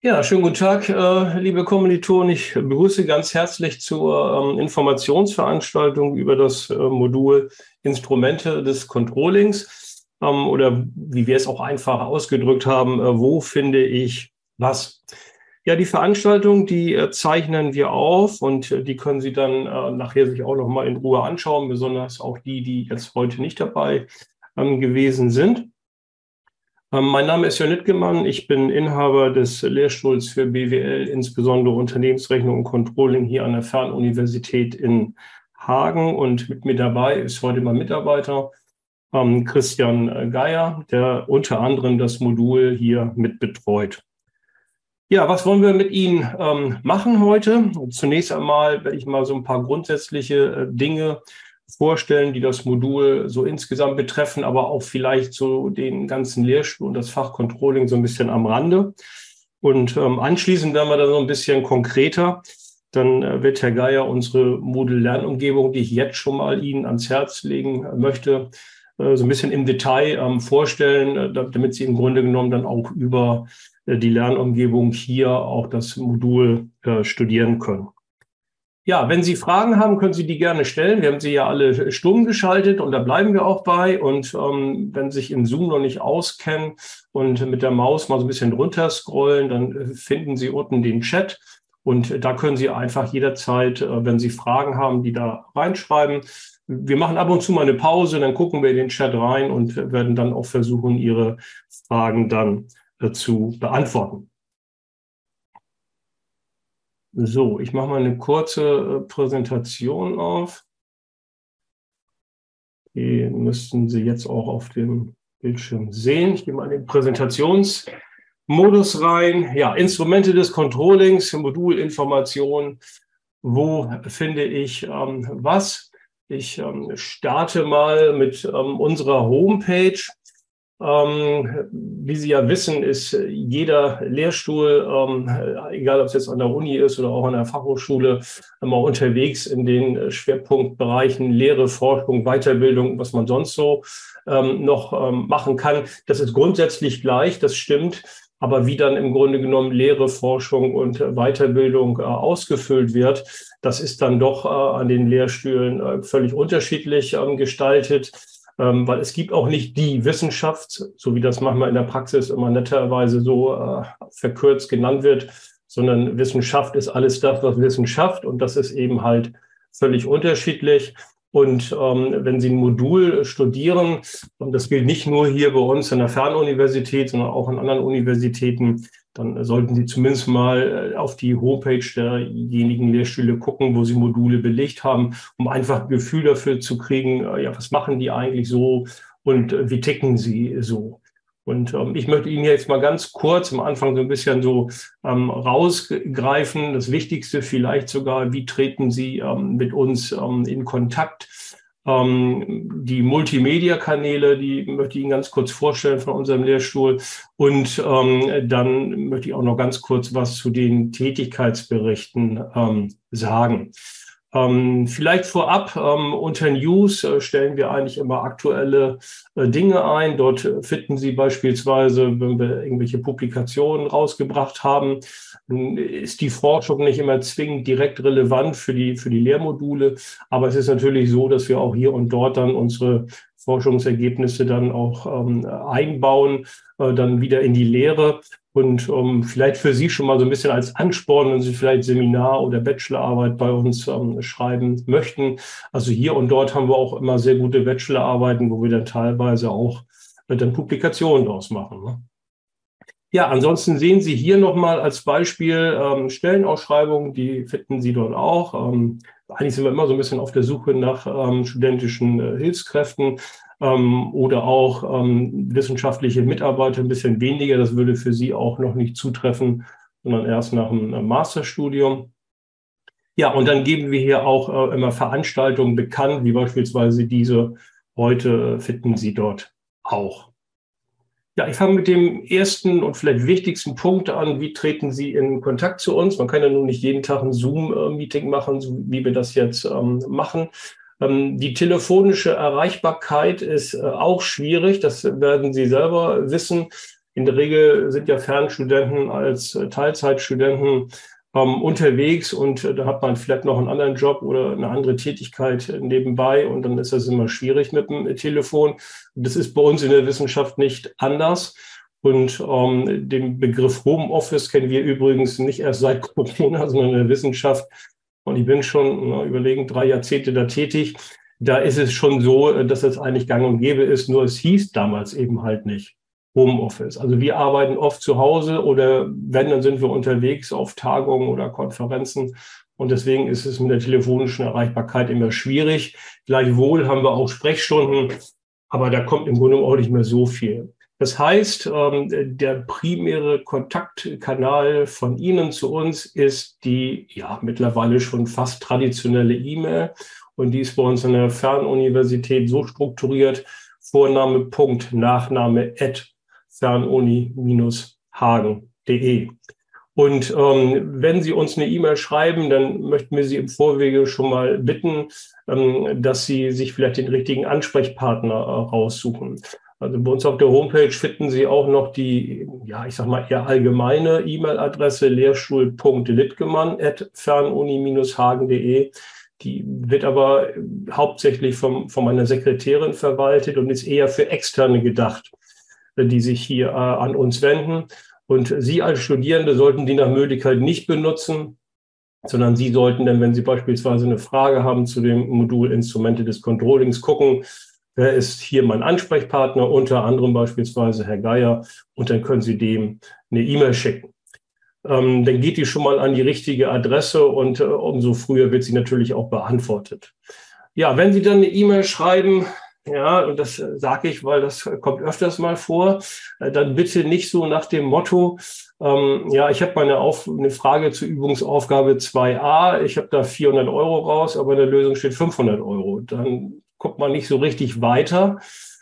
Ja, schönen guten Tag, äh, liebe Kommilitonen. Ich begrüße ganz herzlich zur ähm, Informationsveranstaltung über das äh, Modul Instrumente des Controllings ähm, oder wie wir es auch einfach ausgedrückt haben, äh, wo finde ich was? Ja, die Veranstaltung, die äh, zeichnen wir auf und äh, die können Sie dann äh, nachher sich auch noch mal in Ruhe anschauen, besonders auch die, die jetzt heute nicht dabei ähm, gewesen sind. Ähm, mein Name ist Jörn Nittgemann. Ich bin Inhaber des Lehrstuhls für BWL, insbesondere Unternehmensrechnung und Controlling hier an der Fernuniversität in Hagen. Und mit mir dabei ist heute mein Mitarbeiter ähm, Christian Geier, der unter anderem das Modul hier mit betreut. Ja, was wollen wir mit Ihnen ähm, machen heute? Zunächst einmal werde ich mal so ein paar grundsätzliche äh, Dinge vorstellen, die das Modul so insgesamt betreffen, aber auch vielleicht so den ganzen Lehrstuhl und das Fach Controlling so ein bisschen am Rande. Und ähm, anschließend werden wir dann so ein bisschen konkreter. Dann äh, wird Herr Geier unsere Moodle-Lernumgebung, die ich jetzt schon mal Ihnen ans Herz legen möchte, äh, so ein bisschen im Detail ähm, vorstellen, äh, damit Sie im Grunde genommen dann auch über äh, die Lernumgebung hier auch das Modul äh, studieren können. Ja, wenn Sie Fragen haben, können Sie die gerne stellen. Wir haben sie ja alle stumm geschaltet und da bleiben wir auch bei. Und ähm, wenn Sie sich in Zoom noch nicht auskennen und mit der Maus mal so ein bisschen runter scrollen, dann äh, finden Sie unten den Chat. Und da können Sie einfach jederzeit, äh, wenn Sie Fragen haben, die da reinschreiben. Wir machen ab und zu mal eine Pause, dann gucken wir in den Chat rein und werden dann auch versuchen, Ihre Fragen dann äh, zu beantworten. So, ich mache mal eine kurze äh, Präsentation auf. Die müssten Sie jetzt auch auf dem Bildschirm sehen. Ich gehe mal in den Präsentationsmodus rein. Ja, Instrumente des Controllings, Modulinformation. Wo finde ich ähm, was? Ich ähm, starte mal mit ähm, unserer Homepage. Ähm, wie Sie ja wissen, ist jeder Lehrstuhl, ähm, egal ob es jetzt an der Uni ist oder auch an der Fachhochschule, immer unterwegs in den Schwerpunktbereichen Lehre, Forschung, Weiterbildung, was man sonst so ähm, noch ähm, machen kann. Das ist grundsätzlich gleich, das stimmt. Aber wie dann im Grunde genommen Lehre, Forschung und Weiterbildung äh, ausgefüllt wird, das ist dann doch äh, an den Lehrstühlen äh, völlig unterschiedlich ähm, gestaltet weil es gibt auch nicht die Wissenschaft, so wie das manchmal in der Praxis immer netterweise so äh, verkürzt genannt wird, sondern Wissenschaft ist alles das, was Wissenschaft und das ist eben halt völlig unterschiedlich. Und ähm, wenn Sie ein Modul studieren, und das gilt nicht nur hier bei uns an der Fernuniversität, sondern auch an anderen Universitäten, dann sollten Sie zumindest mal äh, auf die Homepage derjenigen Lehrstühle gucken, wo Sie Module belegt haben, um einfach ein Gefühl dafür zu kriegen, äh, ja, was machen die eigentlich so und äh, wie ticken sie so. Und ähm, ich möchte Ihnen jetzt mal ganz kurz am Anfang so ein bisschen so ähm, rausgreifen. Das Wichtigste vielleicht sogar, wie treten Sie ähm, mit uns ähm, in Kontakt? Ähm, die Multimedia-Kanäle, die möchte ich Ihnen ganz kurz vorstellen von unserem Lehrstuhl. Und ähm, dann möchte ich auch noch ganz kurz was zu den Tätigkeitsberichten ähm, sagen. Ähm, vielleicht vorab, ähm, unter News äh, stellen wir eigentlich immer aktuelle äh, Dinge ein. Dort finden Sie beispielsweise, wenn wir irgendwelche Publikationen rausgebracht haben, ist die Forschung nicht immer zwingend direkt relevant für die, für die Lehrmodule. Aber es ist natürlich so, dass wir auch hier und dort dann unsere Forschungsergebnisse dann auch ähm, einbauen, äh, dann wieder in die Lehre. Und ähm, vielleicht für Sie schon mal so ein bisschen als Ansporn, wenn Sie vielleicht Seminar- oder Bachelorarbeit bei uns ähm, schreiben möchten. Also hier und dort haben wir auch immer sehr gute Bachelorarbeiten, wo wir dann teilweise auch äh, dann Publikationen draus machen. Ne? Ja, ansonsten sehen Sie hier nochmal als Beispiel ähm, Stellenausschreibungen, die finden Sie dort auch. Ähm, eigentlich sind wir immer so ein bisschen auf der Suche nach ähm, studentischen äh, Hilfskräften ähm, oder auch ähm, wissenschaftliche Mitarbeiter ein bisschen weniger. Das würde für Sie auch noch nicht zutreffen, sondern erst nach einem äh, Masterstudium. Ja, und dann geben wir hier auch äh, immer Veranstaltungen bekannt, wie beispielsweise diese heute äh, finden Sie dort auch. Ja, ich fange mit dem ersten und vielleicht wichtigsten Punkt an. Wie treten Sie in Kontakt zu uns? Man kann ja nun nicht jeden Tag ein Zoom-Meeting machen, so wie wir das jetzt ähm, machen. Ähm, die telefonische Erreichbarkeit ist äh, auch schwierig. Das werden Sie selber wissen. In der Regel sind ja Fernstudenten als Teilzeitstudenten ähm, unterwegs und äh, da hat man vielleicht noch einen anderen Job oder eine andere Tätigkeit nebenbei und dann ist das immer schwierig mit dem Telefon. Das ist bei uns in der Wissenschaft nicht anders. Und ähm, den Begriff Homeoffice kennen wir übrigens nicht erst seit Corona, sondern in der Wissenschaft. Und ich bin schon na, überlegen, drei Jahrzehnte da tätig. Da ist es schon so, äh, dass es eigentlich gang und gäbe ist, nur es hieß damals eben halt nicht. Homeoffice. Also wir arbeiten oft zu Hause oder wenn, dann sind wir unterwegs auf Tagungen oder Konferenzen. Und deswegen ist es mit der telefonischen Erreichbarkeit immer schwierig. Gleichwohl haben wir auch Sprechstunden, aber da kommt im Grunde auch nicht mehr so viel. Das heißt, ähm, der primäre Kontaktkanal von Ihnen zu uns ist die ja mittlerweile schon fast traditionelle E-Mail. Und die ist bei uns in der Fernuniversität so strukturiert, Vorname, Punkt, Nachname, at fernuni-hagen.de. Und ähm, wenn Sie uns eine E-Mail schreiben, dann möchten wir Sie im Vorwege schon mal bitten, ähm, dass Sie sich vielleicht den richtigen Ansprechpartner äh, raussuchen. Also bei uns auf der Homepage finden Sie auch noch die, ja, ich sag mal eher allgemeine E-Mail-Adresse lehrstuhl.littgemann.fernuni-hagen.de. Die wird aber hauptsächlich vom, von meiner Sekretärin verwaltet und ist eher für Externe gedacht die sich hier äh, an uns wenden. Und Sie als Studierende sollten die nach Möglichkeit nicht benutzen, sondern Sie sollten dann, wenn Sie beispielsweise eine Frage haben zu dem Modul Instrumente des Controllings, gucken, wer ist hier mein Ansprechpartner, unter anderem beispielsweise Herr Geier, und dann können Sie dem eine E-Mail schicken. Ähm, dann geht die schon mal an die richtige Adresse und äh, umso früher wird sie natürlich auch beantwortet. Ja, wenn Sie dann eine E-Mail schreiben, ja, und das äh, sage ich, weil das kommt öfters mal vor, äh, dann bitte nicht so nach dem Motto, ähm, ja, ich habe meine Auf eine Frage zur Übungsaufgabe 2a, ich habe da 400 Euro raus, aber in der Lösung steht 500 Euro. Dann guckt man nicht so richtig weiter.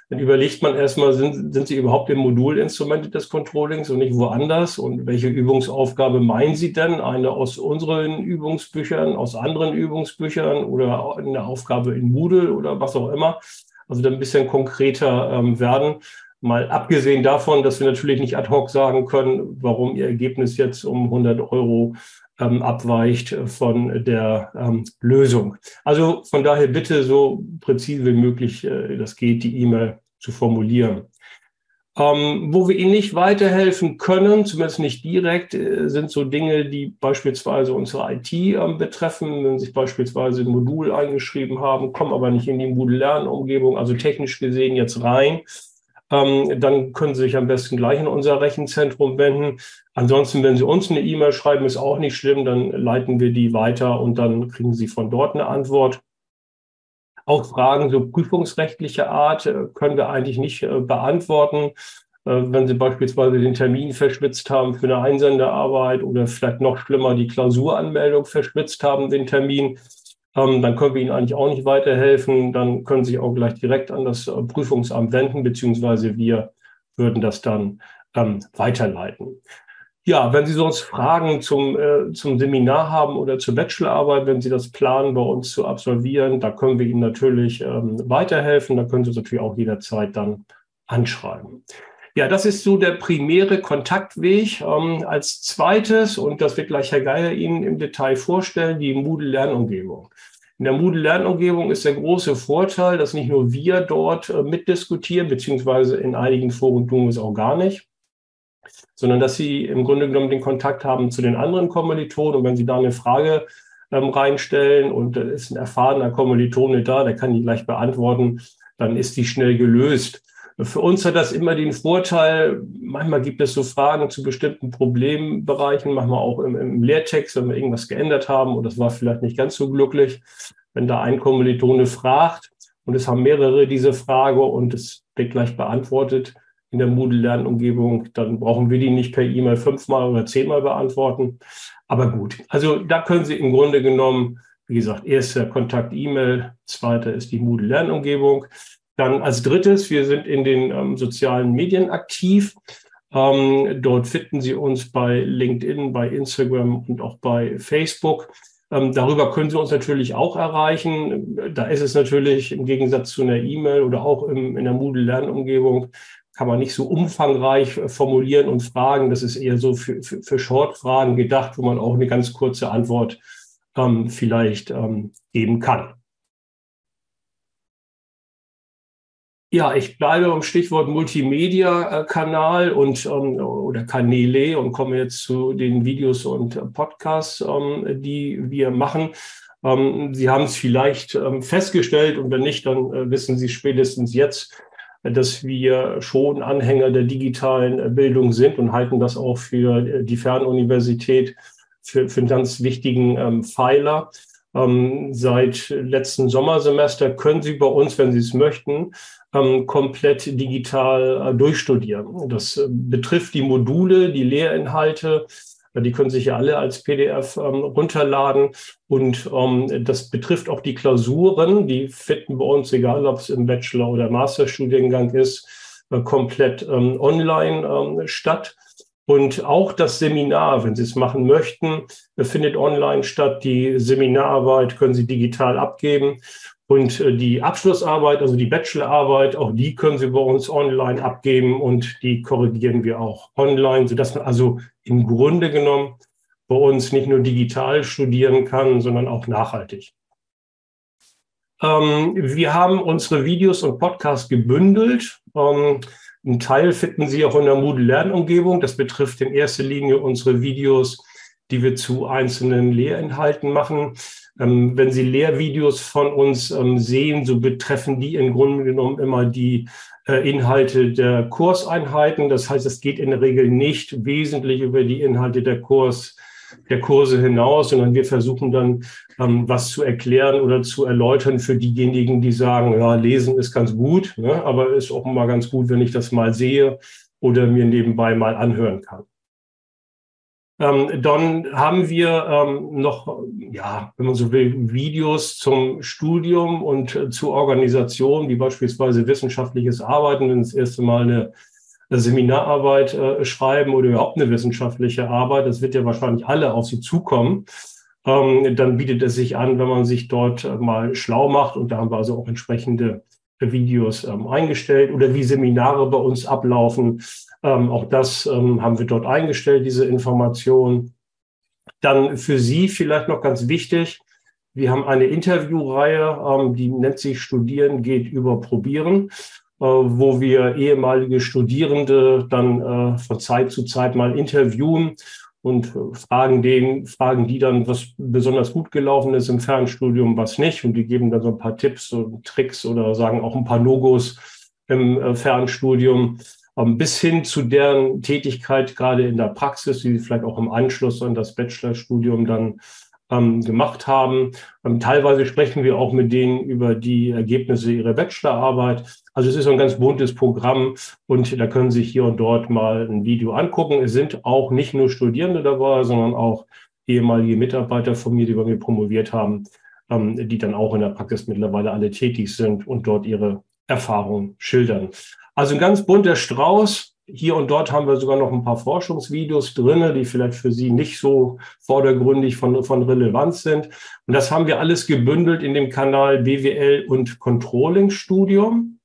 Dann überlegt man erstmal, sind, sind Sie überhaupt im Modulinstrumente des Controllings und nicht woanders? Und welche Übungsaufgabe meinen Sie denn? Eine aus unseren Übungsbüchern, aus anderen Übungsbüchern oder eine Aufgabe in Moodle oder was auch immer? also dann ein bisschen konkreter ähm, werden. Mal abgesehen davon, dass wir natürlich nicht ad hoc sagen können, warum Ihr Ergebnis jetzt um 100 Euro ähm, abweicht von der ähm, Lösung. Also von daher bitte so präzise wie möglich äh, das geht, die E-Mail zu formulieren. Ähm, wo wir Ihnen nicht weiterhelfen können, zumindest nicht direkt, äh, sind so Dinge, die beispielsweise unsere IT äh, betreffen. Wenn Sie sich beispielsweise ein Modul eingeschrieben haben, kommen aber nicht in die Moodle-Lernumgebung, also technisch gesehen jetzt rein, ähm, dann können Sie sich am besten gleich in unser Rechenzentrum wenden. Ansonsten, wenn Sie uns eine E-Mail schreiben, ist auch nicht schlimm, dann leiten wir die weiter und dann kriegen Sie von dort eine Antwort. Auch Fragen so prüfungsrechtlicher Art äh, können wir eigentlich nicht äh, beantworten. Äh, wenn Sie beispielsweise den Termin verschwitzt haben für eine Einsendearbeit oder vielleicht noch schlimmer die Klausuranmeldung verschwitzt haben, den Termin, ähm, dann können wir Ihnen eigentlich auch nicht weiterhelfen. Dann können Sie sich auch gleich direkt an das Prüfungsamt wenden, beziehungsweise wir würden das dann ähm, weiterleiten. Ja, wenn Sie sonst Fragen zum, äh, zum Seminar haben oder zur Bachelorarbeit, wenn Sie das planen, bei uns zu absolvieren, da können wir Ihnen natürlich ähm, weiterhelfen. Da können Sie uns natürlich auch jederzeit dann anschreiben. Ja, das ist so der primäre Kontaktweg. Ähm, als zweites, und das wird gleich Herr Geier Ihnen im Detail vorstellen, die Moodle-Lernumgebung. In der Moodle-Lernumgebung ist der große Vorteil, dass nicht nur wir dort äh, mitdiskutieren, beziehungsweise in einigen Foren tun wir es auch gar nicht, sondern dass sie im Grunde genommen den Kontakt haben zu den anderen Kommilitonen und wenn sie da eine Frage ähm, reinstellen und da ist ein erfahrener Kommilitone da, der kann die gleich beantworten, dann ist die schnell gelöst. Für uns hat das immer den Vorteil, manchmal gibt es so Fragen zu bestimmten Problembereichen, manchmal auch im, im Lehrtext, wenn wir irgendwas geändert haben und das war vielleicht nicht ganz so glücklich. Wenn da ein Kommilitone fragt und es haben mehrere diese Frage und es wird gleich beantwortet, in der Moodle-Lernumgebung, dann brauchen wir die nicht per E-Mail fünfmal oder zehnmal beantworten. Aber gut, also da können Sie im Grunde genommen, wie gesagt, erster Kontakt E-Mail, zweiter ist die Moodle-Lernumgebung. Dann als drittes, wir sind in den ähm, sozialen Medien aktiv. Ähm, dort finden Sie uns bei LinkedIn, bei Instagram und auch bei Facebook. Ähm, darüber können Sie uns natürlich auch erreichen. Da ist es natürlich im Gegensatz zu einer E-Mail oder auch im, in der Moodle-Lernumgebung kann man nicht so umfangreich äh, formulieren und fragen. Das ist eher so für, für, für Short-Fragen gedacht, wo man auch eine ganz kurze Antwort ähm, vielleicht ähm, geben kann. Ja, ich bleibe beim Stichwort Multimedia-Kanal und ähm, oder Kanäle und komme jetzt zu den Videos und Podcasts, ähm, die wir machen. Ähm, Sie haben es vielleicht festgestellt und wenn nicht, dann äh, wissen Sie spätestens jetzt, dass wir schon Anhänger der digitalen äh, Bildung sind und halten das auch für äh, die Fernuniversität für, für einen ganz wichtigen Pfeiler. Ähm, seit letzten Sommersemester können Sie bei uns, wenn Sie es möchten, ähm, komplett digital äh, durchstudieren. Das äh, betrifft die Module, die Lehrinhalte, die können sich ja alle als PDF ähm, runterladen. Und ähm, das betrifft auch die Klausuren. Die finden bei uns, egal ob es im Bachelor- oder Masterstudiengang ist, äh, komplett ähm, online ähm, statt. Und auch das Seminar, wenn Sie es machen möchten, findet online statt. Die Seminararbeit können Sie digital abgeben. Und äh, die Abschlussarbeit, also die Bachelorarbeit, auch die können Sie bei uns online abgeben und die korrigieren wir auch online, sodass man also im Grunde genommen bei uns nicht nur digital studieren kann, sondern auch nachhaltig. Ähm, wir haben unsere Videos und Podcasts gebündelt. Ähm, ein Teil finden Sie auch in der Moodle-Lernumgebung. Das betrifft in erster Linie unsere Videos, die wir zu einzelnen Lehrinhalten machen. Ähm, wenn Sie Lehrvideos von uns ähm, sehen, so betreffen die im Grunde genommen immer die äh, Inhalte der Kurseinheiten. Das heißt, es geht in der Regel nicht wesentlich über die Inhalte der Kurs der Kurse hinaus, sondern wir versuchen dann ähm, was zu erklären oder zu erläutern für diejenigen, die sagen, ja, lesen ist ganz gut, ne, aber ist auch mal ganz gut, wenn ich das mal sehe oder mir nebenbei mal anhören kann. Ähm, dann haben wir ähm, noch, ja, wenn man so will, Videos zum Studium und äh, zu Organisationen, wie beispielsweise wissenschaftliches Arbeiten, wenn das erste Mal eine Seminararbeit äh, schreiben oder überhaupt eine wissenschaftliche Arbeit, das wird ja wahrscheinlich alle auf Sie zukommen. Ähm, dann bietet es sich an, wenn man sich dort äh, mal schlau macht und da haben wir also auch entsprechende Videos ähm, eingestellt oder wie Seminare bei uns ablaufen. Ähm, auch das ähm, haben wir dort eingestellt, diese Information. Dann für Sie vielleicht noch ganz wichtig, wir haben eine Interviewreihe, ähm, die nennt sich Studieren geht über Probieren, äh, wo wir ehemalige Studierende dann äh, von Zeit zu Zeit mal interviewen und fragen den, fragen die dann, was besonders gut gelaufen ist im Fernstudium, was nicht. Und die geben dann so ein paar Tipps und Tricks oder sagen auch ein paar Logos im äh, Fernstudium, ähm, bis hin zu deren Tätigkeit gerade in der Praxis, die sie vielleicht auch im Anschluss an das Bachelorstudium dann ähm, gemacht haben. Ähm, teilweise sprechen wir auch mit denen über die Ergebnisse ihrer Bachelorarbeit. Also es ist ein ganz buntes Programm und da können Sie sich hier und dort mal ein Video angucken. Es sind auch nicht nur Studierende dabei, sondern auch ehemalige Mitarbeiter von mir, die bei mir promoviert haben, ähm, die dann auch in der Praxis mittlerweile alle tätig sind und dort ihre Erfahrungen schildern. Also ein ganz bunter Strauß hier und dort haben wir sogar noch ein paar Forschungsvideos drinne, die vielleicht für Sie nicht so vordergründig von, von Relevanz sind. Und das haben wir alles gebündelt in dem Kanal BWL und Controlling Studium.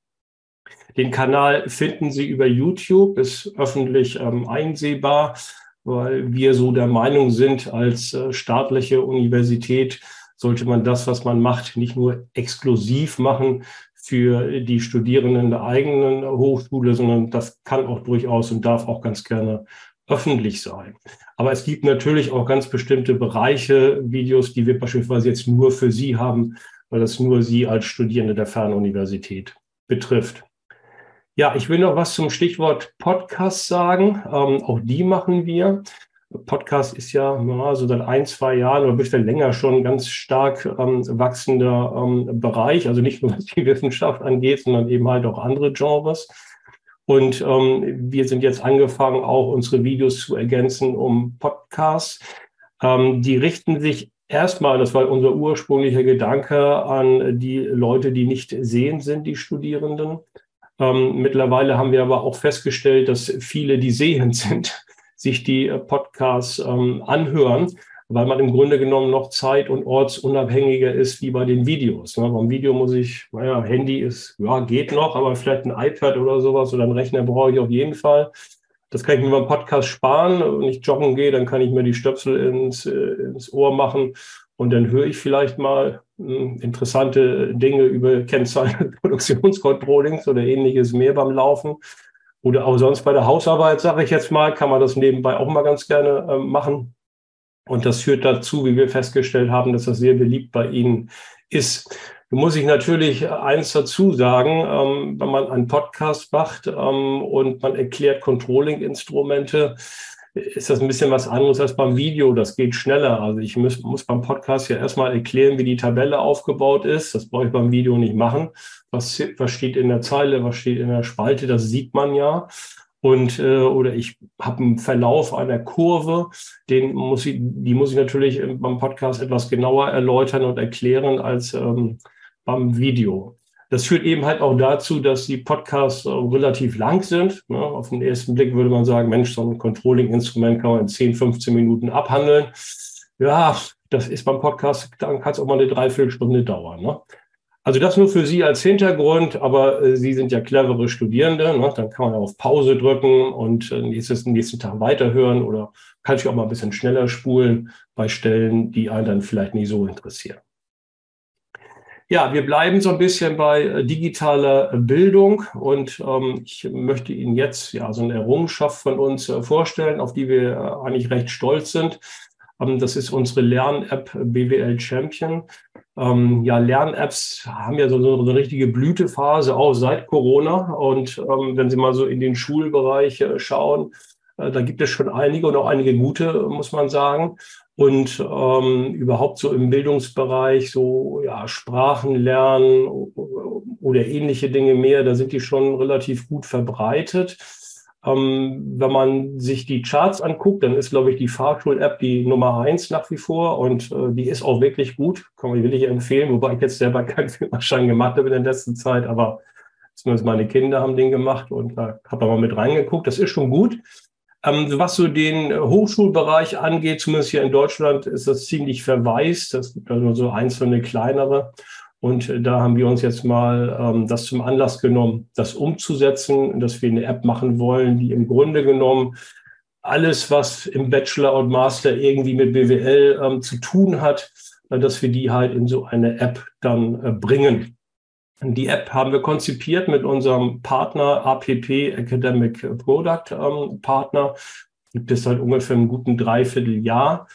Den Kanal finden Sie über YouTube, ist öffentlich ähm, einsehbar, weil wir so der Meinung sind, als äh, staatliche Universität sollte man das, was man macht, nicht nur exklusiv machen, für die Studierenden der eigenen Hochschule, sondern das kann auch durchaus und darf auch ganz gerne öffentlich sein. Aber es gibt natürlich auch ganz bestimmte Bereiche, Videos, die wir beispielsweise jetzt nur für Sie haben, weil das nur Sie als Studierende der Fernuniversität betrifft. Ja, ich will noch was zum Stichwort Podcast sagen. Ähm, auch die machen wir. Podcast ist ja, so seit ein, zwei Jahren oder bisschen länger schon ein ganz stark ähm, wachsender ähm, Bereich. Also nicht nur was die Wissenschaft angeht, sondern eben halt auch andere Genres. Und ähm, wir sind jetzt angefangen, auch unsere Videos zu ergänzen um Podcasts. Ähm, die richten sich erstmal, das war unser ursprünglicher Gedanke, an die Leute, die nicht sehend sind, die Studierenden. Ähm, mittlerweile haben wir aber auch festgestellt, dass viele, die sehend sind, sich die äh, Podcasts ähm, anhören, weil man im Grunde genommen noch zeit- und ortsunabhängiger ist wie bei den Videos. Ne? Beim Video muss ich, naja, Handy ist, ja, geht noch, aber vielleicht ein iPad oder sowas oder einen Rechner brauche ich auf jeden Fall. Das kann ich mir beim Podcast sparen. Wenn ich joggen gehe, dann kann ich mir die Stöpsel ins, äh, ins Ohr machen und dann höre ich vielleicht mal hm, interessante Dinge über Kennzahlen Produktionscontrollings oder ähnliches mehr beim Laufen. Oder auch sonst bei der Hausarbeit, sage ich jetzt mal, kann man das nebenbei auch mal ganz gerne äh, machen. Und das führt dazu, wie wir festgestellt haben, dass das sehr beliebt bei Ihnen ist. Da muss ich natürlich eins dazu sagen, ähm, wenn man einen Podcast macht ähm, und man erklärt Controlling-Instrumente, ist das ein bisschen was anderes als beim Video. Das geht schneller. Also ich muss, muss beim Podcast ja erstmal erklären, wie die Tabelle aufgebaut ist. Das brauche ich beim Video nicht machen. Was, was steht in der Zeile, was steht in der Spalte, das sieht man ja und äh, oder ich habe einen Verlauf einer Kurve, den muss ich, die muss ich natürlich beim Podcast etwas genauer erläutern und erklären als ähm, beim Video. Das führt eben halt auch dazu, dass die Podcasts relativ lang sind. Ne? Auf den ersten Blick würde man sagen, Mensch, so ein Controlling-Instrument kann man in 10, 15 Minuten abhandeln. Ja, das ist beim Podcast, dann kann es auch mal eine Dreiviertelstunde dauern. Ne? Also das nur für Sie als Hintergrund, aber äh, Sie sind ja clevere Studierende, ne? dann kann man auf Pause drücken und äh, nächstes, nächsten Tag weiterhören oder kann sich auch mal ein bisschen schneller spulen bei Stellen, die einen dann vielleicht nicht so interessieren. Ja, wir bleiben so ein bisschen bei äh, digitaler Bildung und ähm, ich möchte Ihnen jetzt ja so eine Errungenschaft von uns äh, vorstellen, auf die wir äh, eigentlich recht stolz sind. Ähm, das ist unsere Lern-App BWL Champion. Ähm, ja, Lern-Apps haben ja so, so, eine richtige Blütephase auch seit Corona. Und ähm, wenn Sie mal so in den Schulbereich äh, schauen, äh, da gibt es schon einige und auch einige gute, muss man sagen. Und ähm, überhaupt so im Bildungsbereich, so ja, Sprachen lernen oder ähnliche Dinge mehr, da sind die schon relativ gut verbreitet. Ähm, wenn man sich die Charts anguckt, dann ist, glaube ich, die Fahrschul-App die Nummer eins nach wie vor und äh, die ist auch wirklich gut. Kann man wirklich empfehlen, wobei ich jetzt selber keinen Führerschein gemacht habe in der letzten Zeit, aber zumindest meine Kinder haben den gemacht und da äh, habe ich mal mit reingeguckt. Das ist schon gut. Ähm, was so den Hochschulbereich angeht, zumindest hier in Deutschland, ist das ziemlich verwaist. Es gibt also so einzelne kleinere. Und äh, da haben wir uns jetzt mal ähm, das zum Anlass genommen, das umzusetzen, dass wir eine App machen wollen, die im Grunde genommen alles, was im Bachelor und Master irgendwie mit BWL ähm, zu tun hat, äh, dass wir die halt in so eine App dann äh, bringen. Die App haben wir konzipiert mit unserem Partner APP Academic Product ähm, Partner. Gibt es seit ungefähr einem guten Dreivierteljahr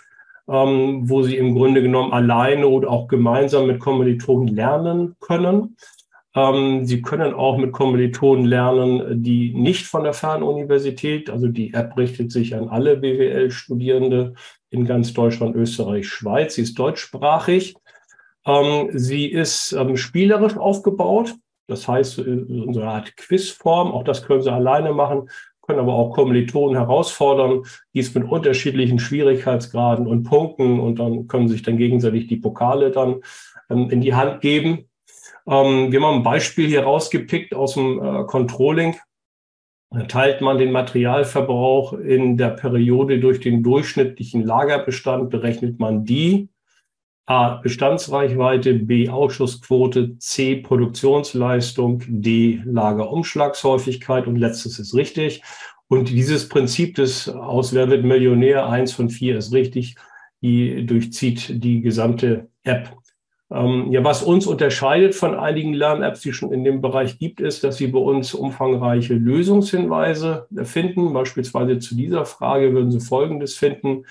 ähm, wo sie im Grunde genommen alleine oder auch gemeinsam mit Kommilitonen lernen können. Ähm, sie können auch mit Kommilitonen lernen, die nicht von der Fernuniversität, also die App richtet sich an alle BWL-Studierende in ganz Deutschland, Österreich, Schweiz. Sie ist deutschsprachig. Ähm, sie ist ähm, spielerisch aufgebaut. Das heißt, in so einer Art Quizform, auch das können Sie alleine machen können aber auch Kommilitonen herausfordern, dies mit unterschiedlichen Schwierigkeitsgraden und Punkten und dann können sich dann gegenseitig die Pokale dann ähm, in die Hand geben. Ähm, wir haben ein Beispiel hier rausgepickt aus dem äh, Controlling. Teilt man den Materialverbrauch in der Periode durch den durchschnittlichen Lagerbestand, berechnet man die A. Bestandsreichweite, B. Ausschussquote, C. Produktionsleistung, D. Lagerumschlagshäufigkeit und letztes ist richtig. Und dieses Prinzip des Aus Wer wird Millionär, eins von vier ist richtig, die durchzieht die gesamte App. Ähm, ja, was uns unterscheidet von einigen Lern-Apps, die schon in dem Bereich gibt, ist, dass sie bei uns umfangreiche Lösungshinweise finden. Beispielsweise zu dieser Frage würden Sie Folgendes finden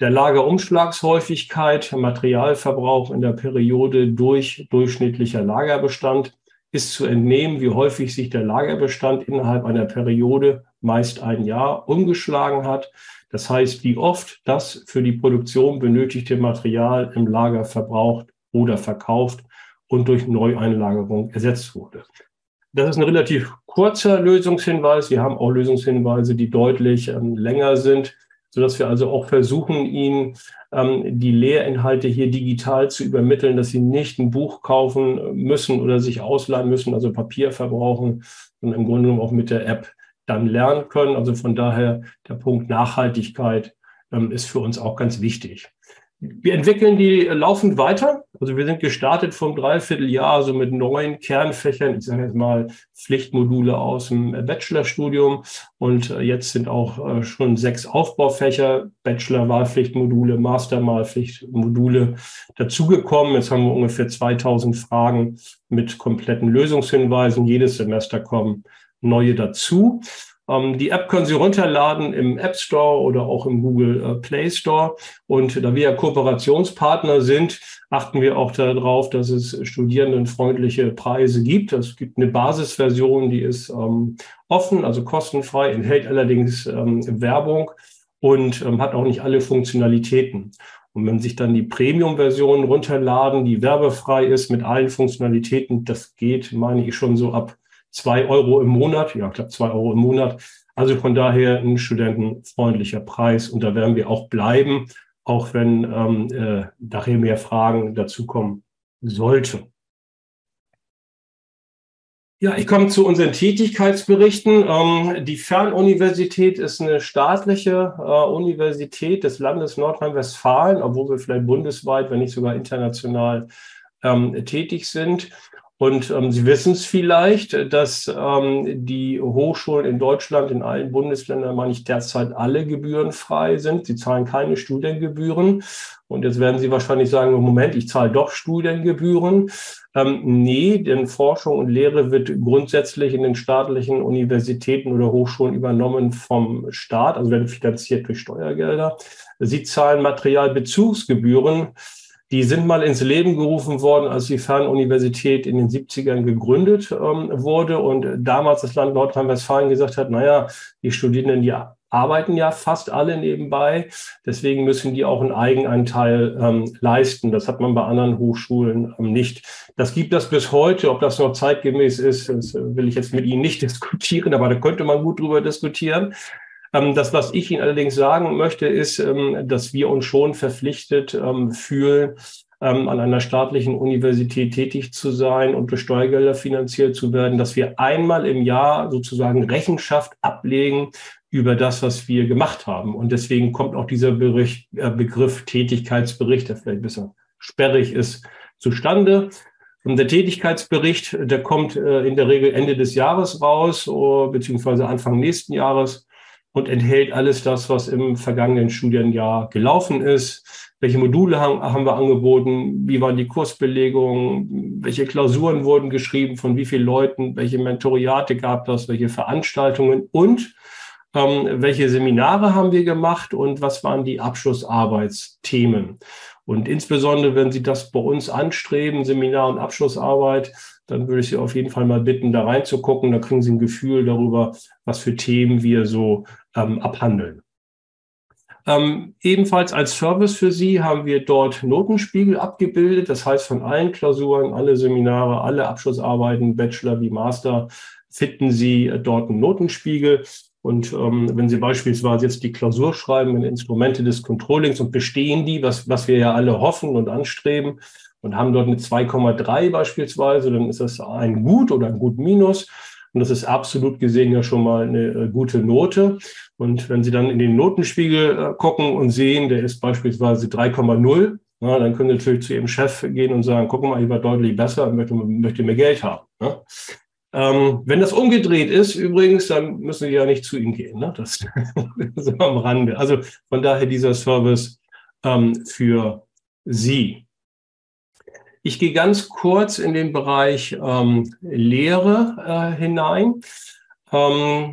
der Lagerumschlagshäufigkeit, Materialverbrauch in der Periode durch durchschnittlicher Lagerbestand ist zu entnehmen, wie häufig sich der Lagerbestand innerhalb einer Periode, meist ein Jahr, umgeschlagen hat. Das heißt, wie oft das für die Produktion benötigte Material im Lager verbraucht oder verkauft und durch Neueinlagerung ersetzt wurde. Das ist ein relativ kurzer Lösungshinweis. Wir haben auch Lösungshinweise, die deutlich ähm, länger sind sodass wir also auch versuchen, ihnen ähm, die Lehrinhalte hier digital zu übermitteln, dass sie nicht ein Buch kaufen müssen oder sich ausleihen müssen, also Papier verbrauchen und im Grunde genommen auch mit der App dann lernen können. Also von daher der Punkt Nachhaltigkeit ähm, ist für uns auch ganz wichtig. Wir entwickeln die laufend weiter. Also wir sind gestartet vom Dreivierteljahr so mit neuen Kernfächern, ich sage jetzt mal Pflichtmodule aus dem Bachelorstudium und äh, jetzt sind auch äh, schon sechs Aufbaufächer, Bachelor-Wahlpflichtmodule, Master-Wahlpflichtmodule dazugekommen. Jetzt haben wir ungefähr 2000 Fragen mit kompletten Lösungshinweisen. Jedes Semester kommen neue dazu. Ähm, die App können Sie runterladen im App Store oder auch im Google äh, Play Store. Und da wir ja Kooperationspartner sind, achten wir auch darauf, dass es studierendenfreundliche Preise gibt. Es gibt eine Basisversion, die ist ähm, offen, also kostenfrei, enthält allerdings ähm, Werbung und ähm, hat auch nicht alle Funktionalitäten. Und wenn sich dann die Premium-Version runterladen, die werbefrei ist mit allen Funktionalitäten, das geht, meine ich, schon so ab zwei Euro im Monat, ja, glaube zwei Euro im Monat. Also von daher ein studentenfreundlicher Preis und da werden wir auch bleiben, auch wenn ähm, äh, nachher mehr Fragen dazukommen sollte. Ja, ich komme zu unseren Tätigkeitsberichten. Ähm, die Fernuniversität ist eine staatliche äh, Universität des Landes Nordrhein-Westfalen, obwohl wir vielleicht bundesweit, wenn nicht sogar international ähm, tätig sind. Und ähm, Sie wissen es vielleicht, dass ähm, die Hochschulen in Deutschland, in allen Bundesländern, meine ich, derzeit alle gebührenfrei sind. Sie zahlen keine Studiengebühren. Und jetzt werden Sie wahrscheinlich sagen, Moment, ich zahle doch Studiengebühren. Ähm, nee, denn Forschung und Lehre wird grundsätzlich in den staatlichen Universitäten oder Hochschulen übernommen vom Staat, also werden finanziert durch Steuergelder. Sie zahlen Materialbezugsgebühren die sind mal ins Leben gerufen worden, als die Fernuniversität in den 70ern gegründet ähm, wurde und damals das Land Nordrhein-Westfalen gesagt hat, naja, die Studierenden, die arbeiten ja fast alle nebenbei, deswegen müssen die auch einen Eigenanteil ähm, leisten. Das hat man bei anderen Hochschulen ähm, nicht. Das gibt es bis heute. Ob das noch zeitgemäß ist, das will ich jetzt mit Ihnen nicht diskutieren, aber da könnte man gut drüber diskutieren. Ähm, das, was ich Ihnen allerdings sagen möchte, ist, ähm, dass wir uns schon verpflichtet ähm, fühlen, an einer staatlichen Universität tätig zu sein und durch Steuergelder finanziert zu werden, dass wir einmal im Jahr sozusagen Rechenschaft ablegen über das, was wir gemacht haben. Und deswegen kommt auch dieser Bericht, äh, Begriff Tätigkeitsbericht, der vielleicht ein bisschen sperrig ist, zustande. Und der Tätigkeitsbericht, der kommt äh, in der Regel Ende des Jahres raus, beziehungsweise Anfang nächsten Jahres und enthält alles das, was im vergangenen Studienjahr gelaufen ist. Welche Module haben, haben wir angeboten? Wie waren die Kursbelegungen? Welche Klausuren wurden geschrieben? Von wie vielen Leuten? Welche Mentoriate gab das? Welche Veranstaltungen? Und ähm, welche Seminare haben wir gemacht? Und was waren die Abschlussarbeitsthemen? Und insbesondere, wenn Sie das bei uns anstreben, Seminar und Abschlussarbeit, dann würde ich Sie auf jeden Fall mal bitten, da reinzugucken. Da kriegen Sie ein Gefühl darüber, was für Themen wir so ähm, abhandeln. Ähm, ebenfalls als Service für Sie haben wir dort Notenspiegel abgebildet. Das heißt, von allen Klausuren, alle Seminare, alle Abschlussarbeiten, Bachelor wie Master, finden Sie dort einen Notenspiegel. Und ähm, wenn Sie beispielsweise jetzt die Klausur schreiben in Instrumente des Controllings und bestehen die, was, was wir ja alle hoffen und anstreben, und haben dort eine 2,3 beispielsweise, dann ist das ein Gut oder ein Gut Minus. Und das ist absolut gesehen ja schon mal eine äh, gute Note. Und wenn Sie dann in den Notenspiegel äh, gucken und sehen, der ist beispielsweise 3,0, ja, dann können Sie natürlich zu Ihrem Chef gehen und sagen, guck mal, ich war deutlich besser und möchte, möchte mehr Geld haben. Ja. Ähm, wenn das umgedreht ist, übrigens, dann müssen Sie ja nicht zu ihm gehen. Ne? Das, das ist am Rande. Also von daher dieser Service ähm, für Sie. Ich gehe ganz kurz in den Bereich ähm, Lehre äh, hinein. Ähm,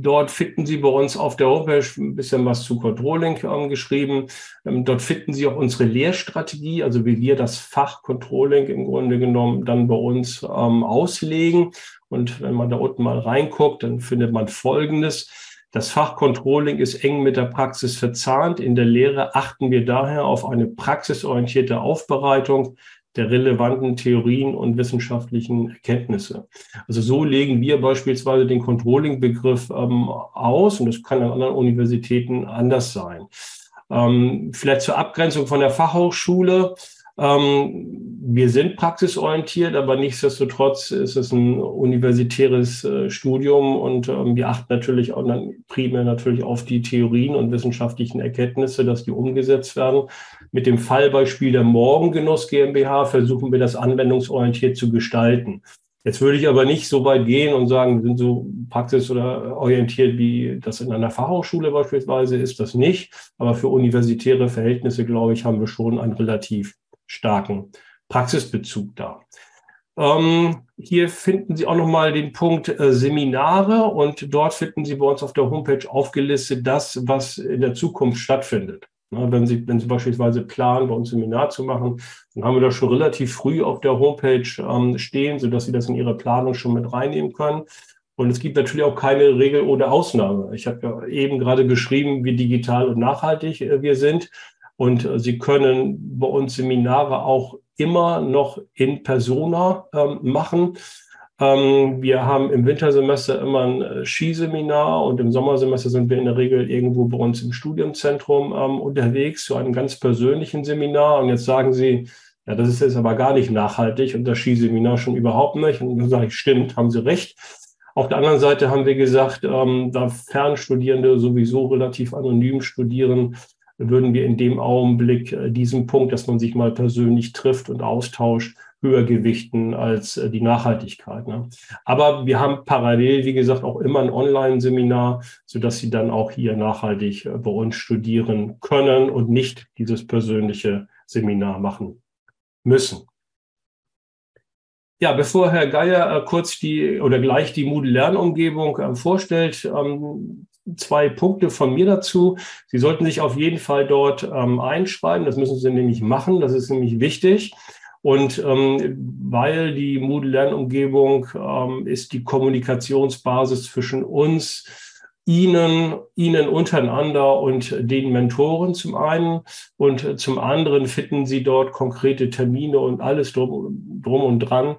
dort finden Sie bei uns auf der Homepage ein bisschen was zu Controlling ähm, geschrieben. Ähm, dort finden Sie auch unsere Lehrstrategie, also wie wir das Fach Controlling im Grunde genommen dann bei uns ähm, auslegen. Und wenn man da unten mal reinguckt, dann findet man Folgendes. Das Fach Controlling ist eng mit der Praxis verzahnt. In der Lehre achten wir daher auf eine praxisorientierte Aufbereitung der relevanten Theorien und wissenschaftlichen Erkenntnisse. Also so legen wir beispielsweise den Controlling-Begriff ähm, aus und das kann an anderen Universitäten anders sein. Ähm, vielleicht zur Abgrenzung von der Fachhochschule. Ähm, wir sind praxisorientiert, aber nichtsdestotrotz ist es ein universitäres äh, Studium und ähm, wir achten natürlich auch dann primär natürlich auf die Theorien und wissenschaftlichen Erkenntnisse, dass die umgesetzt werden. Mit dem Fallbeispiel der Morgengenuss GmbH versuchen wir das anwendungsorientiert zu gestalten. Jetzt würde ich aber nicht so weit gehen und sagen, wir sind so praxis- oder orientiert, wie das in einer Fachhochschule beispielsweise ist, das nicht. Aber für universitäre Verhältnisse, glaube ich, haben wir schon einen relativ starken Praxisbezug da. Ähm, hier finden Sie auch nochmal den Punkt äh, Seminare und dort finden Sie bei uns auf der Homepage aufgelistet das, was in der Zukunft stattfindet. Na, wenn, Sie, wenn Sie beispielsweise planen, bei uns Seminar zu machen, dann haben wir das schon relativ früh auf der Homepage ähm, stehen, sodass Sie das in Ihre Planung schon mit reinnehmen können. Und es gibt natürlich auch keine Regel oder Ausnahme. Ich habe ja eben gerade beschrieben, wie digital und nachhaltig äh, wir sind. Und äh, Sie können bei uns Seminare auch immer noch in Persona ähm, machen. Ähm, wir haben im Wintersemester immer ein äh, Skiseminar und im Sommersemester sind wir in der Regel irgendwo bei uns im Studienzentrum ähm, unterwegs zu einem ganz persönlichen Seminar. Und jetzt sagen Sie, ja, das ist jetzt aber gar nicht nachhaltig und das Skiseminar schon überhaupt nicht. Und dann sage ich, stimmt, haben Sie recht. Auf der anderen Seite haben wir gesagt, ähm, da Fernstudierende sowieso relativ anonym studieren, würden wir in dem Augenblick äh, diesen Punkt, dass man sich mal persönlich trifft und austauscht, höher gewichten als äh, die Nachhaltigkeit. Ne? Aber wir haben parallel, wie gesagt, auch immer ein Online-Seminar, sodass Sie dann auch hier nachhaltig äh, bei uns studieren können und nicht dieses persönliche Seminar machen müssen. Ja, bevor Herr Geier kurz die oder gleich die Moodle-Lernumgebung vorstellt, ähm, zwei Punkte von mir dazu. Sie sollten sich auf jeden Fall dort ähm, einschreiben. Das müssen Sie nämlich machen. Das ist nämlich wichtig. Und ähm, weil die Moodle-Lernumgebung ähm, ist die Kommunikationsbasis zwischen uns, Ihnen, Ihnen untereinander und den Mentoren zum einen und zum anderen finden Sie dort konkrete Termine und alles drum, drum und dran,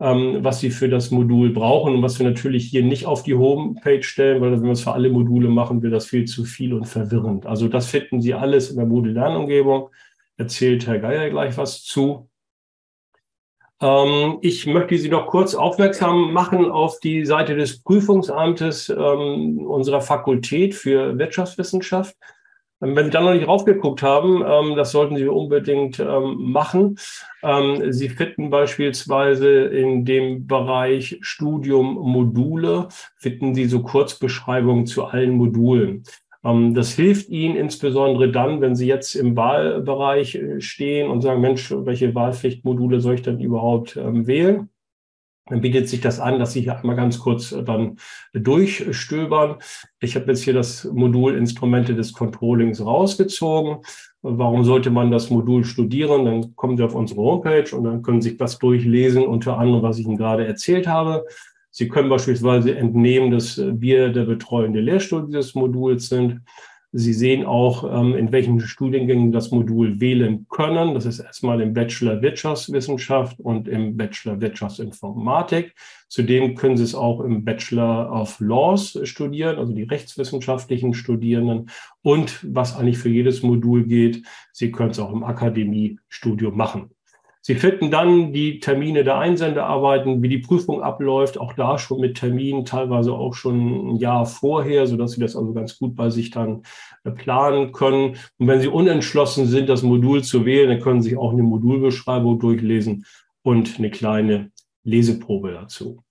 ähm, was Sie für das Modul brauchen und was wir natürlich hier nicht auf die Homepage stellen, weil wenn wir es für alle Module machen, wird das viel zu viel und verwirrend. Also das finden Sie alles in der Moodle-Lernumgebung. Erzählt Herr Geier gleich was zu. Ähm, ich möchte Sie noch kurz aufmerksam machen auf die Seite des Prüfungsamtes ähm, unserer Fakultät für Wirtschaftswissenschaft. Ähm, wenn Sie da noch nicht raufgeguckt haben, das sollten Sie unbedingt machen. Sie finden beispielsweise in dem Bereich Studium Module, finden Sie so Kurzbeschreibungen zu allen Modulen. Ähm, das hilft Ihnen insbesondere dann, wenn Sie jetzt im Wahlbereich äh, stehen und sagen, Mensch, welche Wahlpflichtmodule soll ich denn überhaupt ähm, wählen? Dann bietet sich das an, dass Sie hier einmal ganz kurz äh, dann durchstöbern. Ich habe jetzt hier das Modul Instrumente des Controllings rausgezogen. Warum sollte man das Modul studieren? Dann kommen Sie auf unsere Homepage und dann können Sie sich das durchlesen, unter anderem, was ich Ihnen gerade erzählt habe. Sie können beispielsweise entnehmen, dass wir der betreuende Lehrstuhl dieses Moduls sind. Sie sehen auch, ähm, in welchen Studiengängen das Modul wählen können. Das ist erstmal im Bachelor Wirtschaftswissenschaft und im Bachelor Wirtschaftsinformatik. Zudem können Sie es auch im Bachelor of Laws studieren, also die rechtswissenschaftlichen Studierenden. Und was eigentlich für jedes Modul geht, Sie können es auch im Akademiestudium machen. Sie finden dann die Termine der Einsendearbeiten, wie die Prüfung abläuft, auch da schon mit Terminen, teilweise auch schon ein Jahr vorher, sodass Sie das also ganz gut bei sich dann äh, planen können. Und wenn Sie unentschlossen sind, das Modul zu wählen, dann können Sie auch eine Modulbeschreibung durchlesen und eine kleine Leseprobe dazu.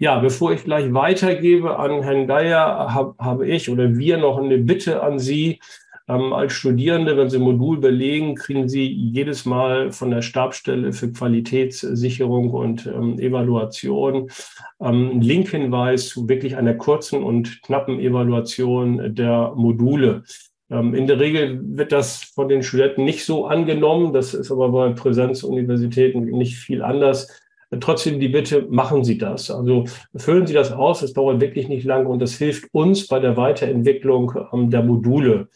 Ja, bevor ich gleich weitergebe an Herrn Geier, habe ich oder wir noch eine Bitte an Sie. Ähm, als Studierende, wenn Sie ein Modul belegen, kriegen Sie jedes Mal von der Stabstelle für Qualitätssicherung und ähm, Evaluation ähm, einen Linkhinweis zu wirklich einer kurzen und knappen Evaluation der Module. Ähm, in der Regel wird das von den Studenten nicht so angenommen. Das ist aber bei Präsenzuniversitäten nicht viel anders. Trotzdem die Bitte, machen Sie das. Also füllen Sie das aus. Es dauert wirklich nicht lange und das hilft uns bei der Weiterentwicklung ähm, der Module.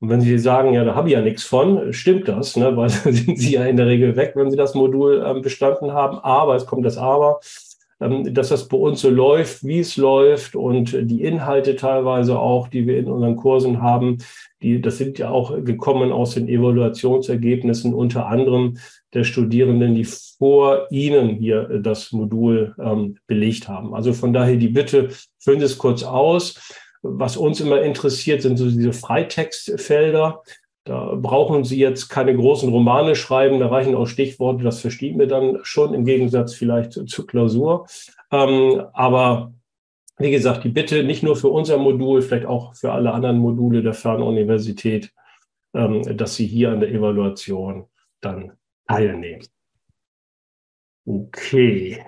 Und wenn Sie sagen, ja, da habe ich ja nichts von, stimmt das, ne? weil dann sind Sie ja in der Regel weg, wenn Sie das Modul ähm, bestanden haben. Aber, es kommt das Aber, ähm, dass das bei uns so läuft, wie es läuft und die Inhalte teilweise auch, die wir in unseren Kursen haben, die, das sind ja auch gekommen aus den Evaluationsergebnissen unter anderem der Studierenden, die vor Ihnen hier das Modul ähm, belegt haben. Also von daher die Bitte, füllen Sie es kurz aus. Was uns immer interessiert, sind so diese Freitextfelder. Da brauchen Sie jetzt keine großen Romane schreiben, da reichen auch Stichworte, das verstehen wir dann schon im Gegensatz vielleicht zur Klausur. Ähm, aber wie gesagt, die Bitte nicht nur für unser Modul, vielleicht auch für alle anderen Module der Fernuniversität, ähm, dass Sie hier an der Evaluation dann teilnehmen. Okay,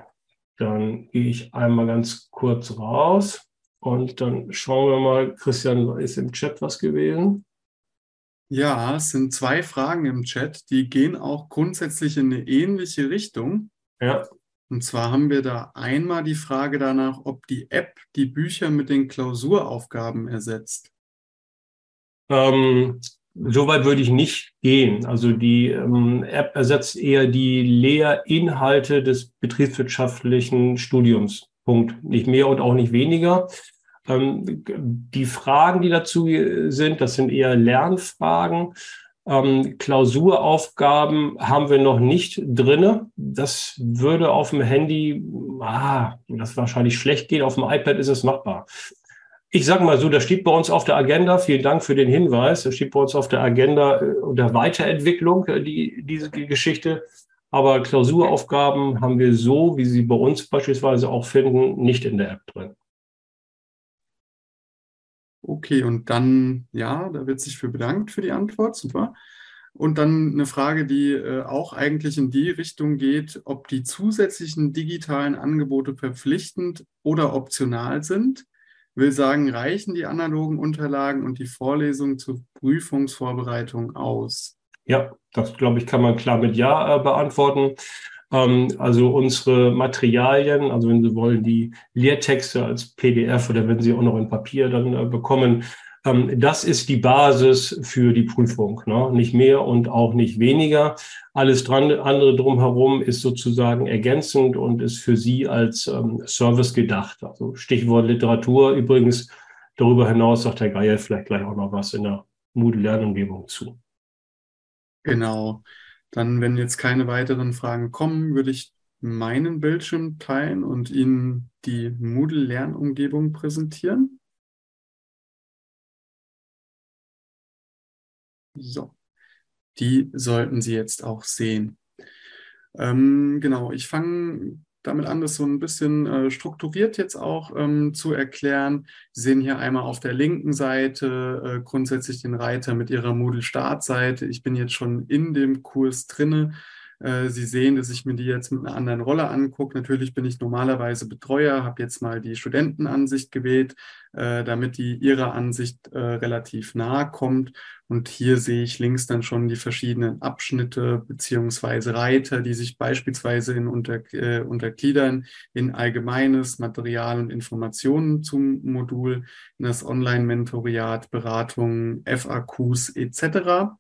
dann gehe ich einmal ganz kurz raus und dann schauen wir mal, Christian, ist im Chat was gewesen? Ja, es sind zwei Fragen im Chat, die gehen auch grundsätzlich in eine ähnliche Richtung. Ja. Und zwar haben wir da einmal die Frage danach, ob die App die Bücher mit den Klausuraufgaben ersetzt. Ähm, Soweit würde ich nicht gehen. Also die ähm, App ersetzt eher die Lehrinhalte des betriebswirtschaftlichen Studiums. Punkt. Nicht mehr und auch nicht weniger. Ähm, die Fragen, die dazu sind, das sind eher Lernfragen. Ähm, Klausuraufgaben haben wir noch nicht drinne. Das würde auf dem Handy, ah, das wahrscheinlich schlecht gehen. Auf dem iPad ist es machbar. Ich sage mal so, das steht bei uns auf der Agenda. Vielen Dank für den Hinweis. Das steht bei uns auf der Agenda äh, der Weiterentwicklung, äh, die, diese Geschichte. Aber Klausuraufgaben haben wir so, wie Sie bei uns beispielsweise auch finden, nicht in der App drin. Okay, und dann, ja, da wird sich für bedankt für die Antwort, super. Und dann eine Frage, die äh, auch eigentlich in die Richtung geht, ob die zusätzlichen digitalen Angebote verpflichtend oder optional sind. Will sagen, reichen die analogen Unterlagen und die Vorlesung zur Prüfungsvorbereitung aus? Ja, das glaube ich, kann man klar mit Ja äh, beantworten. Ähm, also unsere Materialien, also wenn Sie wollen, die Lehrtexte als PDF oder wenn Sie auch noch in Papier dann äh, bekommen, ähm, das ist die Basis für die Prüfung, ne? nicht mehr und auch nicht weniger. Alles dran, andere drumherum ist sozusagen ergänzend und ist für Sie als ähm, Service gedacht. Also Stichwort Literatur übrigens. Darüber hinaus sagt Herr Geier vielleicht gleich auch noch was in der Moodle-Lernumgebung zu. Genau. Dann, wenn jetzt keine weiteren Fragen kommen, würde ich meinen Bildschirm teilen und Ihnen die Moodle-Lernumgebung präsentieren. So, die sollten Sie jetzt auch sehen. Ähm, genau, ich fange damit an, das so ein bisschen äh, strukturiert jetzt auch ähm, zu erklären. Sie sehen hier einmal auf der linken Seite äh, grundsätzlich den Reiter mit Ihrer Moodle-Startseite. Ich bin jetzt schon in dem Kurs drinne. Äh, Sie sehen, dass ich mir die jetzt mit einer anderen Rolle angucke. Natürlich bin ich normalerweise Betreuer, habe jetzt mal die Studentenansicht gewählt, äh, damit die ihrer Ansicht äh, relativ nahe kommt. Und hier sehe ich links dann schon die verschiedenen Abschnitte beziehungsweise Reiter, die sich beispielsweise in unter, äh, untergliedern in allgemeines Material und Informationen zum Modul, in das Online-Mentoriat, Beratungen, FAQs etc.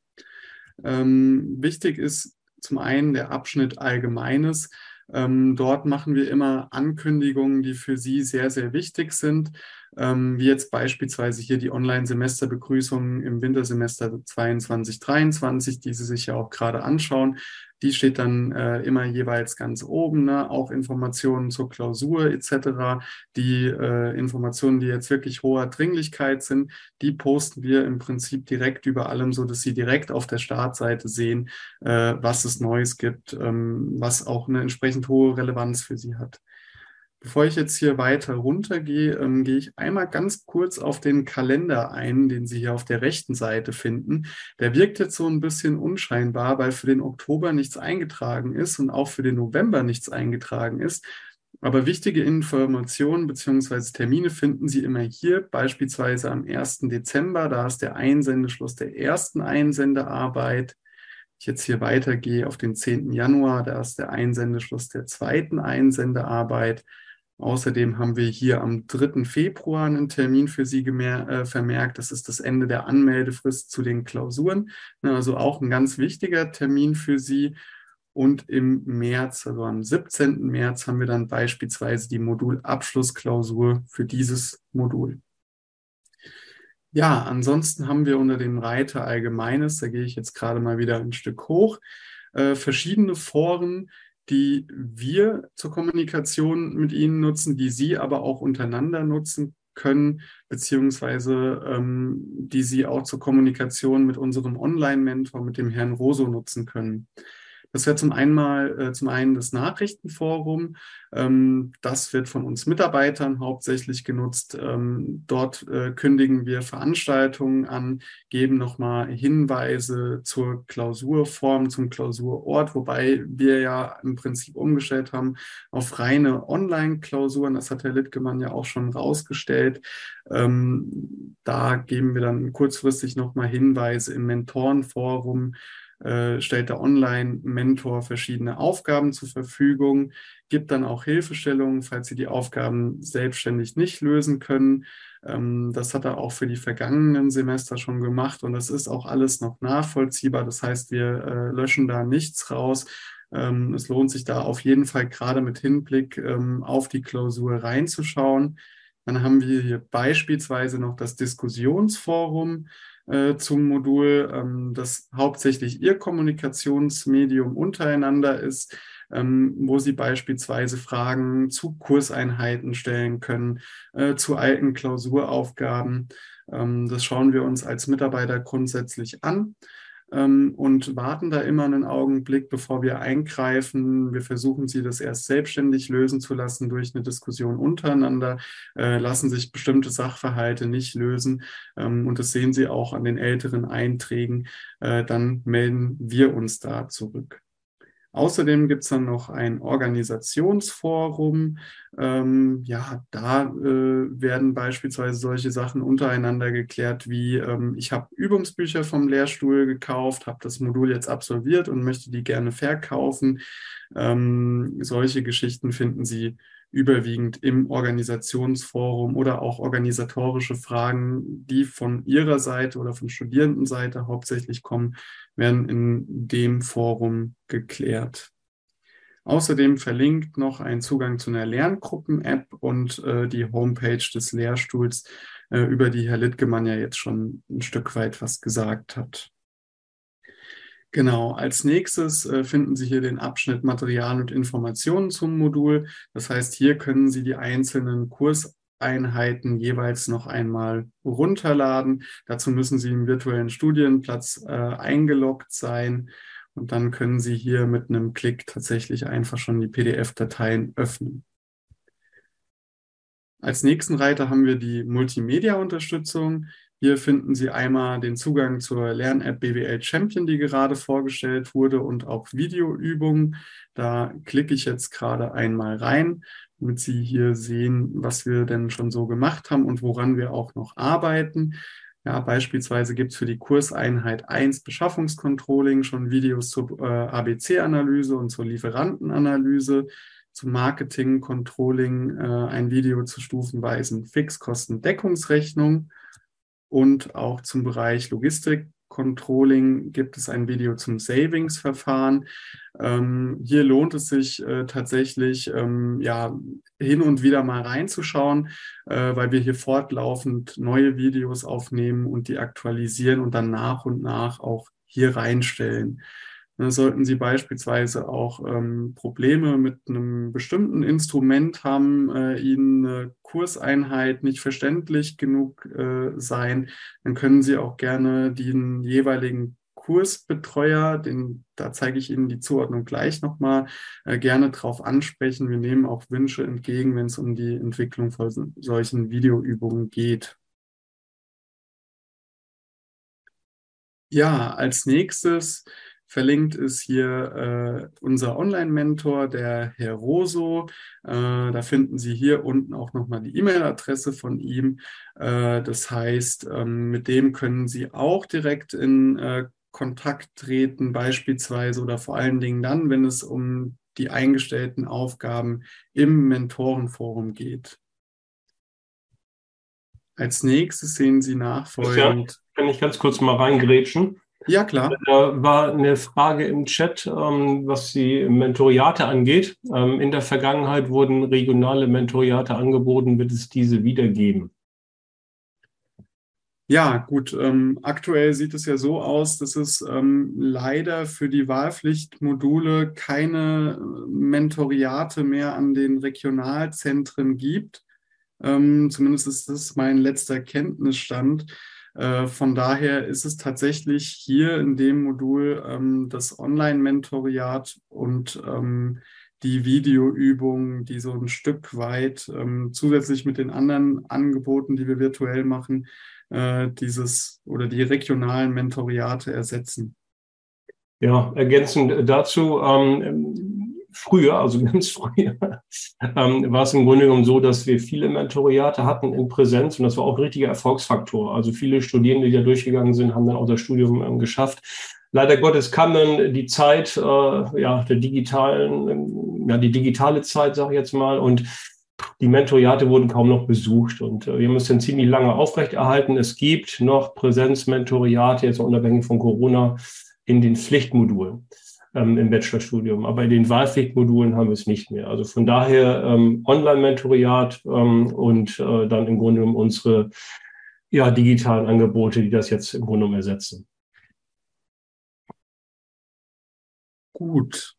Ähm, wichtig ist zum einen der Abschnitt Allgemeines. Ähm, dort machen wir immer Ankündigungen, die für Sie sehr, sehr wichtig sind ähm, wie jetzt beispielsweise hier die Online-Semesterbegrüßung im Wintersemester 22, 23, die Sie sich ja auch gerade anschauen. Die steht dann äh, immer jeweils ganz oben, ne? auch Informationen zur Klausur etc. Die äh, Informationen, die jetzt wirklich hoher Dringlichkeit sind, die posten wir im Prinzip direkt über allem, so dass Sie direkt auf der Startseite sehen, äh, was es Neues gibt, ähm, was auch eine entsprechend hohe Relevanz für Sie hat. Bevor ich jetzt hier weiter runtergehe, ähm, gehe ich einmal ganz kurz auf den Kalender ein, den Sie hier auf der rechten Seite finden. Der wirkt jetzt so ein bisschen unscheinbar, weil für den Oktober nichts eingetragen ist und auch für den November nichts eingetragen ist. Aber wichtige Informationen bzw. Termine finden Sie immer hier, beispielsweise am 1. Dezember. Da ist der Einsendeschluss der ersten Einsendearbeit. Ich jetzt hier weitergehe auf den 10. Januar, da ist der Einsendeschluss der zweiten Einsendearbeit. Außerdem haben wir hier am 3. Februar einen Termin für Sie äh, vermerkt. Das ist das Ende der Anmeldefrist zu den Klausuren. Also auch ein ganz wichtiger Termin für Sie. Und im März, also am 17. März, haben wir dann beispielsweise die Modulabschlussklausur für dieses Modul. Ja, ansonsten haben wir unter dem Reiter Allgemeines, da gehe ich jetzt gerade mal wieder ein Stück hoch, äh, verschiedene Foren, die wir zur Kommunikation mit Ihnen nutzen, die Sie aber auch untereinander nutzen können, beziehungsweise ähm, die Sie auch zur Kommunikation mit unserem Online-Mentor, mit dem Herrn Roso nutzen können. Das wäre zum einen mal äh, zum einen das Nachrichtenforum. Ähm, das wird von uns Mitarbeitern hauptsächlich genutzt. Ähm, dort äh, kündigen wir Veranstaltungen an, geben nochmal Hinweise zur Klausurform, zum Klausurort, wobei wir ja im Prinzip umgestellt haben auf reine Online-Klausuren. Das hat Herr Littgemann ja auch schon rausgestellt. Ähm, da geben wir dann kurzfristig nochmal Hinweise im Mentorenforum äh, stellt der Online-Mentor verschiedene Aufgaben zur Verfügung, gibt dann auch Hilfestellungen, falls Sie die Aufgaben selbstständig nicht lösen können. Ähm, das hat er auch für die vergangenen Semester schon gemacht und das ist auch alles noch nachvollziehbar. Das heißt, wir äh, löschen da nichts raus. Ähm, es lohnt sich da auf jeden Fall gerade mit Hinblick ähm, auf die Klausur reinzuschauen. Dann haben wir hier beispielsweise noch das Diskussionsforum äh, zum Modul, ähm, das hauptsächlich Ihr Kommunikationsmedium untereinander ist, ähm, wo Sie beispielsweise Fragen zu Kurseinheiten stellen können, äh, zu alten Klausuraufgaben. Ähm, das schauen wir uns als Mitarbeiter grundsätzlich an ähm, und warten da immer einen Augenblick, bevor wir eingreifen. Wir versuchen sie das erst selbstständig lösen zu lassen durch eine Diskussion untereinander, äh, lassen sich bestimmte Sachverhalte nicht lösen ähm, und das sehen Sie auch an den älteren Einträgen. Äh, dann melden wir uns da zurück. Außerdem gibt es dann noch ein Organisationsforum. Ähm, ja, da äh, werden beispielsweise solche Sachen untereinander geklärt, wie ähm, ich habe Übungsbücher vom Lehrstuhl gekauft, habe das Modul jetzt absolviert und möchte die gerne verkaufen. Ähm, solche Geschichten finden Sie überwiegend im Organisationsforum oder auch organisatorische Fragen, die von Ihrer Seite oder von Studierendenseite hauptsächlich kommen, werden in dem Forum geklärt. Außerdem verlinkt noch ein Zugang zu einer Lerngruppen-App und äh, die Homepage des Lehrstuhls, äh, über die Herr Littgemann ja jetzt schon ein Stück weit was gesagt hat. Genau, als nächstes äh, finden Sie hier den Abschnitt Material und Informationen zum Modul. Das heißt, hier können Sie die einzelnen Kurseinheiten jeweils noch einmal runterladen. Dazu müssen Sie im virtuellen Studienplatz äh, eingeloggt sein und dann können Sie hier mit einem Klick tatsächlich einfach schon die PDF-Dateien öffnen. Als nächsten Reiter haben wir die Multimedia-Unterstützung. Hier finden Sie einmal den Zugang zur Lern-App BWL Champion, die gerade vorgestellt wurde und auch Videoübungen. Da klicke ich jetzt gerade einmal rein, damit Sie hier sehen, was wir denn schon so gemacht haben und woran wir auch noch arbeiten. Ja, beispielsweise gibt es für die Kurseinheit 1 Beschaffungscontrolling schon Videos zur äh, ABC-Analyse und zur Lieferantenanalyse, zum Marketing-Controlling äh, ein Video zur stufenweisen Fixkostendeckungsrechnung und auch zum Bereich Logistik Controlling gibt es ein Video zum Savings-Verfahren. Ähm, hier lohnt es sich äh, tatsächlich, ähm, ja, hin und wieder mal reinzuschauen, äh, weil wir hier fortlaufend neue Videos aufnehmen und die aktualisieren und dann nach und nach auch hier reinstellen. Ne, sollten Sie beispielsweise auch ähm, Probleme mit einem bestimmten Instrument haben, äh, Ihnen eine Kurseinheit nicht verständlich genug äh, sein, dann können Sie auch gerne den jeweiligen Kursbetreuer, den, da zeige ich Ihnen die Zuordnung gleich nochmal, äh, gerne darauf ansprechen. Wir nehmen auch Wünsche entgegen, wenn es um die Entwicklung von solchen Videoübungen geht. Ja, als nächstes Verlinkt ist hier äh, unser Online-Mentor, der Herr Roso. Äh, da finden Sie hier unten auch nochmal die E-Mail-Adresse von ihm. Äh, das heißt, ähm, mit dem können Sie auch direkt in äh, Kontakt treten, beispielsweise oder vor allen Dingen dann, wenn es um die eingestellten Aufgaben im Mentorenforum geht. Als nächstes sehen Sie nachfolgend. Ja, kann ich ganz kurz mal reingrätschen? Ja, klar. Da war eine Frage im Chat, ähm, was die Mentoriate angeht. Ähm, in der Vergangenheit wurden regionale Mentoriate angeboten. Wird es diese wieder geben? Ja, gut. Ähm, aktuell sieht es ja so aus, dass es ähm, leider für die Wahlpflichtmodule keine Mentoriate mehr an den Regionalzentren gibt. Ähm, zumindest ist das mein letzter Kenntnisstand. Äh, von daher ist es tatsächlich hier in dem Modul ähm, das Online-Mentoriat und ähm, die Videoübungen, die so ein Stück weit ähm, zusätzlich mit den anderen Angeboten, die wir virtuell machen, äh, dieses oder die regionalen Mentoriate ersetzen. Ja, ergänzend dazu, ähm, früher, also ganz früher, ähm, war es im Grunde genommen so, dass wir viele Mentoriate hatten in Präsenz und das war auch ein richtiger Erfolgsfaktor. Also viele Studierende, die da durchgegangen sind, haben dann auch das Studium ähm, geschafft. Leider Gottes kam dann die Zeit, äh, ja, der digitalen, ähm, ja, die digitale Zeit, sage ich jetzt mal, und die Mentoriate wurden kaum noch besucht und äh, wir haben ziemlich lange aufrechterhalten. Es gibt noch Präsenz-Mentoriate, jetzt unabhängig von Corona, in den Pflichtmodulen ähm, im Bachelorstudium. Aber in den Wahlpflichtmodulen haben wir es nicht mehr. Also von daher ähm, Online-Mentoriat ähm, und äh, dann im Grunde genommen unsere ja, digitalen Angebote, die das jetzt im Grunde genommen ersetzen. Gut.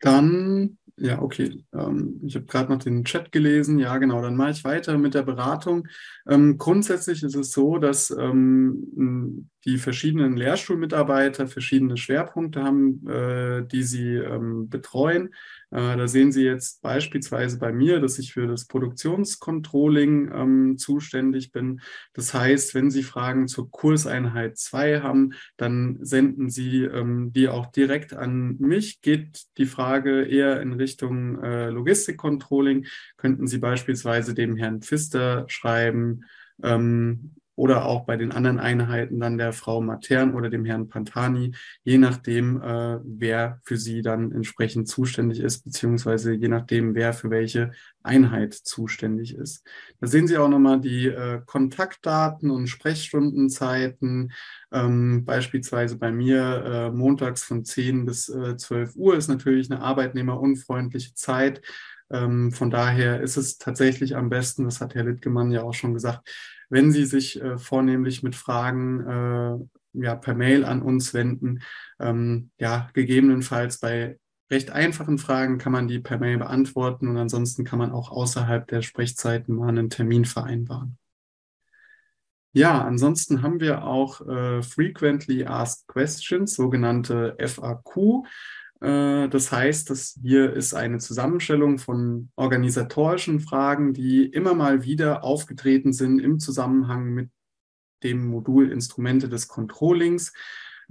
Dann ja, okay. Ähm, ich habe gerade noch den Chat gelesen. Ja, genau. Dann mache ich weiter mit der Beratung. Ähm, grundsätzlich ist es so, dass ähm, die verschiedenen Lehrstuhlmitarbeiter verschiedene Schwerpunkte haben, äh, die sie ähm, betreuen. Äh, da sehen Sie jetzt beispielsweise bei mir, dass ich für das Produktionscontrolling ähm, zuständig bin. Das heißt, wenn Sie Fragen zur Kurseinheit 2 haben, dann senden Sie ähm, die auch direkt an mich. Geht die Frage eher in Richtung äh, Logistikcontrolling, könnten Sie beispielsweise dem Herrn Pfister schreiben. Ähm, oder auch bei den anderen Einheiten dann der Frau Matern oder dem Herrn Pantani, je nachdem, äh, wer für sie dann entsprechend zuständig ist, beziehungsweise je nachdem, wer für welche Einheit zuständig ist. Da sehen Sie auch nochmal die äh, Kontaktdaten und Sprechstundenzeiten. Ähm, beispielsweise bei mir äh, montags von 10 bis äh, 12 Uhr ist natürlich eine arbeitnehmerunfreundliche Zeit. Ähm, von daher ist es tatsächlich am besten, das hat Herr Littgemann ja auch schon gesagt, wenn Sie sich äh, vornehmlich mit Fragen äh, ja, per Mail an uns wenden. Ähm, ja, gegebenenfalls bei recht einfachen Fragen kann man die per Mail beantworten und ansonsten kann man auch außerhalb der Sprechzeiten mal einen Termin vereinbaren. Ja, ansonsten haben wir auch äh, Frequently Asked Questions, sogenannte FAQ. Äh, das heißt, dass hier ist eine Zusammenstellung von organisatorischen Fragen, die immer mal wieder aufgetreten sind im Zusammenhang mit dem Modul Instrumente des Controllings.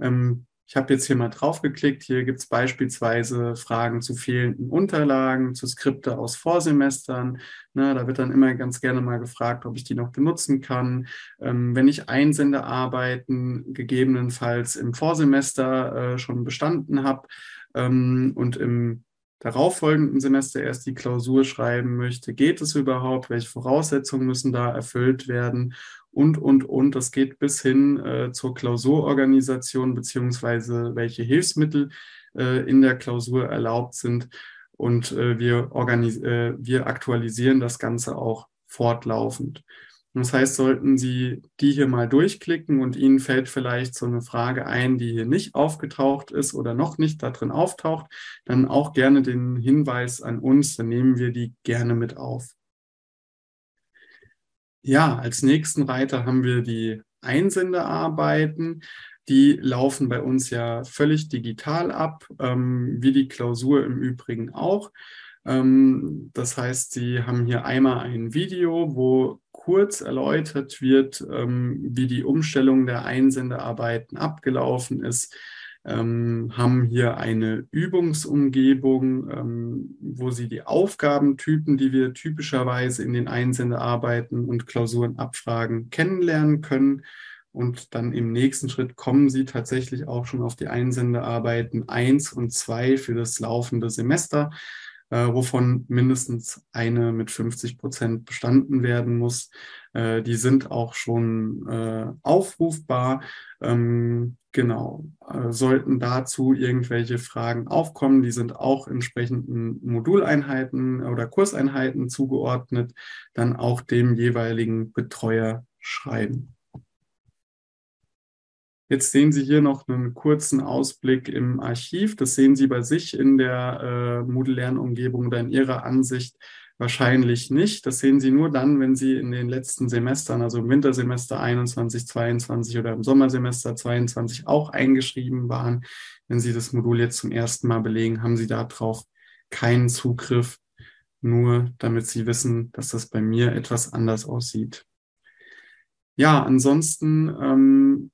Ähm, ich habe jetzt hier mal draufgeklickt. Hier gibt es beispielsweise Fragen zu fehlenden Unterlagen, zu Skripte aus Vorsemestern. Na, da wird dann immer ganz gerne mal gefragt, ob ich die noch benutzen kann. Ähm, wenn ich Einsendearbeiten gegebenenfalls im Vorsemester äh, schon bestanden habe, ähm, und im darauffolgenden Semester erst die Klausur schreiben möchte, geht es überhaupt? Welche Voraussetzungen müssen da erfüllt werden? Und, und, und. Das geht bis hin äh, zur Klausurorganisation beziehungsweise welche Hilfsmittel äh, in der Klausur erlaubt sind. Und äh, wir, äh, wir aktualisieren das Ganze auch fortlaufend. Das heißt, sollten Sie die hier mal durchklicken und Ihnen fällt vielleicht so eine Frage ein, die hier nicht aufgetaucht ist oder noch nicht da drin auftaucht, dann auch gerne den Hinweis an uns, dann nehmen wir die gerne mit auf. Ja, als nächsten Reiter haben wir die Einsendearbeiten. Die laufen bei uns ja völlig digital ab, ähm, wie die Klausur im Übrigen auch. Ähm, das heißt, Sie haben hier einmal ein Video, wo kurz erläutert wird, ähm, wie die Umstellung der Einsendearbeiten abgelaufen ist, ähm, haben hier eine Übungsumgebung, ähm, wo Sie die Aufgabentypen, die wir typischerweise in den Einsendearbeiten und Klausuren abfragen, kennenlernen können. Und dann im nächsten Schritt kommen Sie tatsächlich auch schon auf die Einsendearbeiten 1 und 2 für das laufende Semester. Äh, wovon mindestens eine mit 50 Prozent bestanden werden muss. Äh, die sind auch schon äh, aufrufbar. Ähm, genau, äh, sollten dazu irgendwelche Fragen aufkommen, die sind auch entsprechenden Moduleinheiten oder Kurseinheiten zugeordnet, dann auch dem jeweiligen Betreuer schreiben. Jetzt sehen Sie hier noch einen kurzen Ausblick im Archiv. Das sehen Sie bei sich in der äh, Moodle-Lernumgebung oder in Ihrer Ansicht wahrscheinlich nicht. Das sehen Sie nur dann, wenn Sie in den letzten Semestern, also im Wintersemester 21, 22 oder im Sommersemester 22 auch eingeschrieben waren. Wenn Sie das Modul jetzt zum ersten Mal belegen, haben Sie darauf keinen Zugriff, nur damit Sie wissen, dass das bei mir etwas anders aussieht. Ja, ansonsten ähm,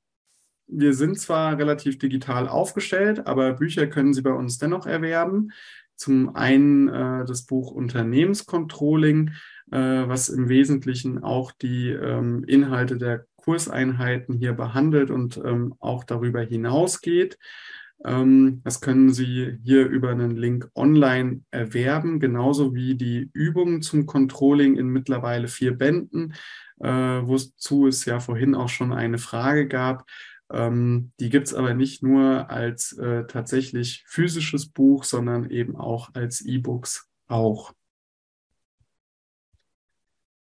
wir sind zwar relativ digital aufgestellt, aber Bücher können Sie bei uns dennoch erwerben. Zum einen äh, das Buch Unternehmenscontrolling, äh, was im Wesentlichen auch die ähm, Inhalte der Kurseinheiten hier behandelt und ähm, auch darüber hinausgeht. Ähm, das können Sie hier über einen Link online erwerben, genauso wie die Übungen zum Controlling in mittlerweile vier Bänden, äh, wozu es ja vorhin auch schon eine Frage gab. Ähm, die gibt es aber nicht nur als äh, tatsächlich physisches Buch, sondern eben auch als E-Books auch.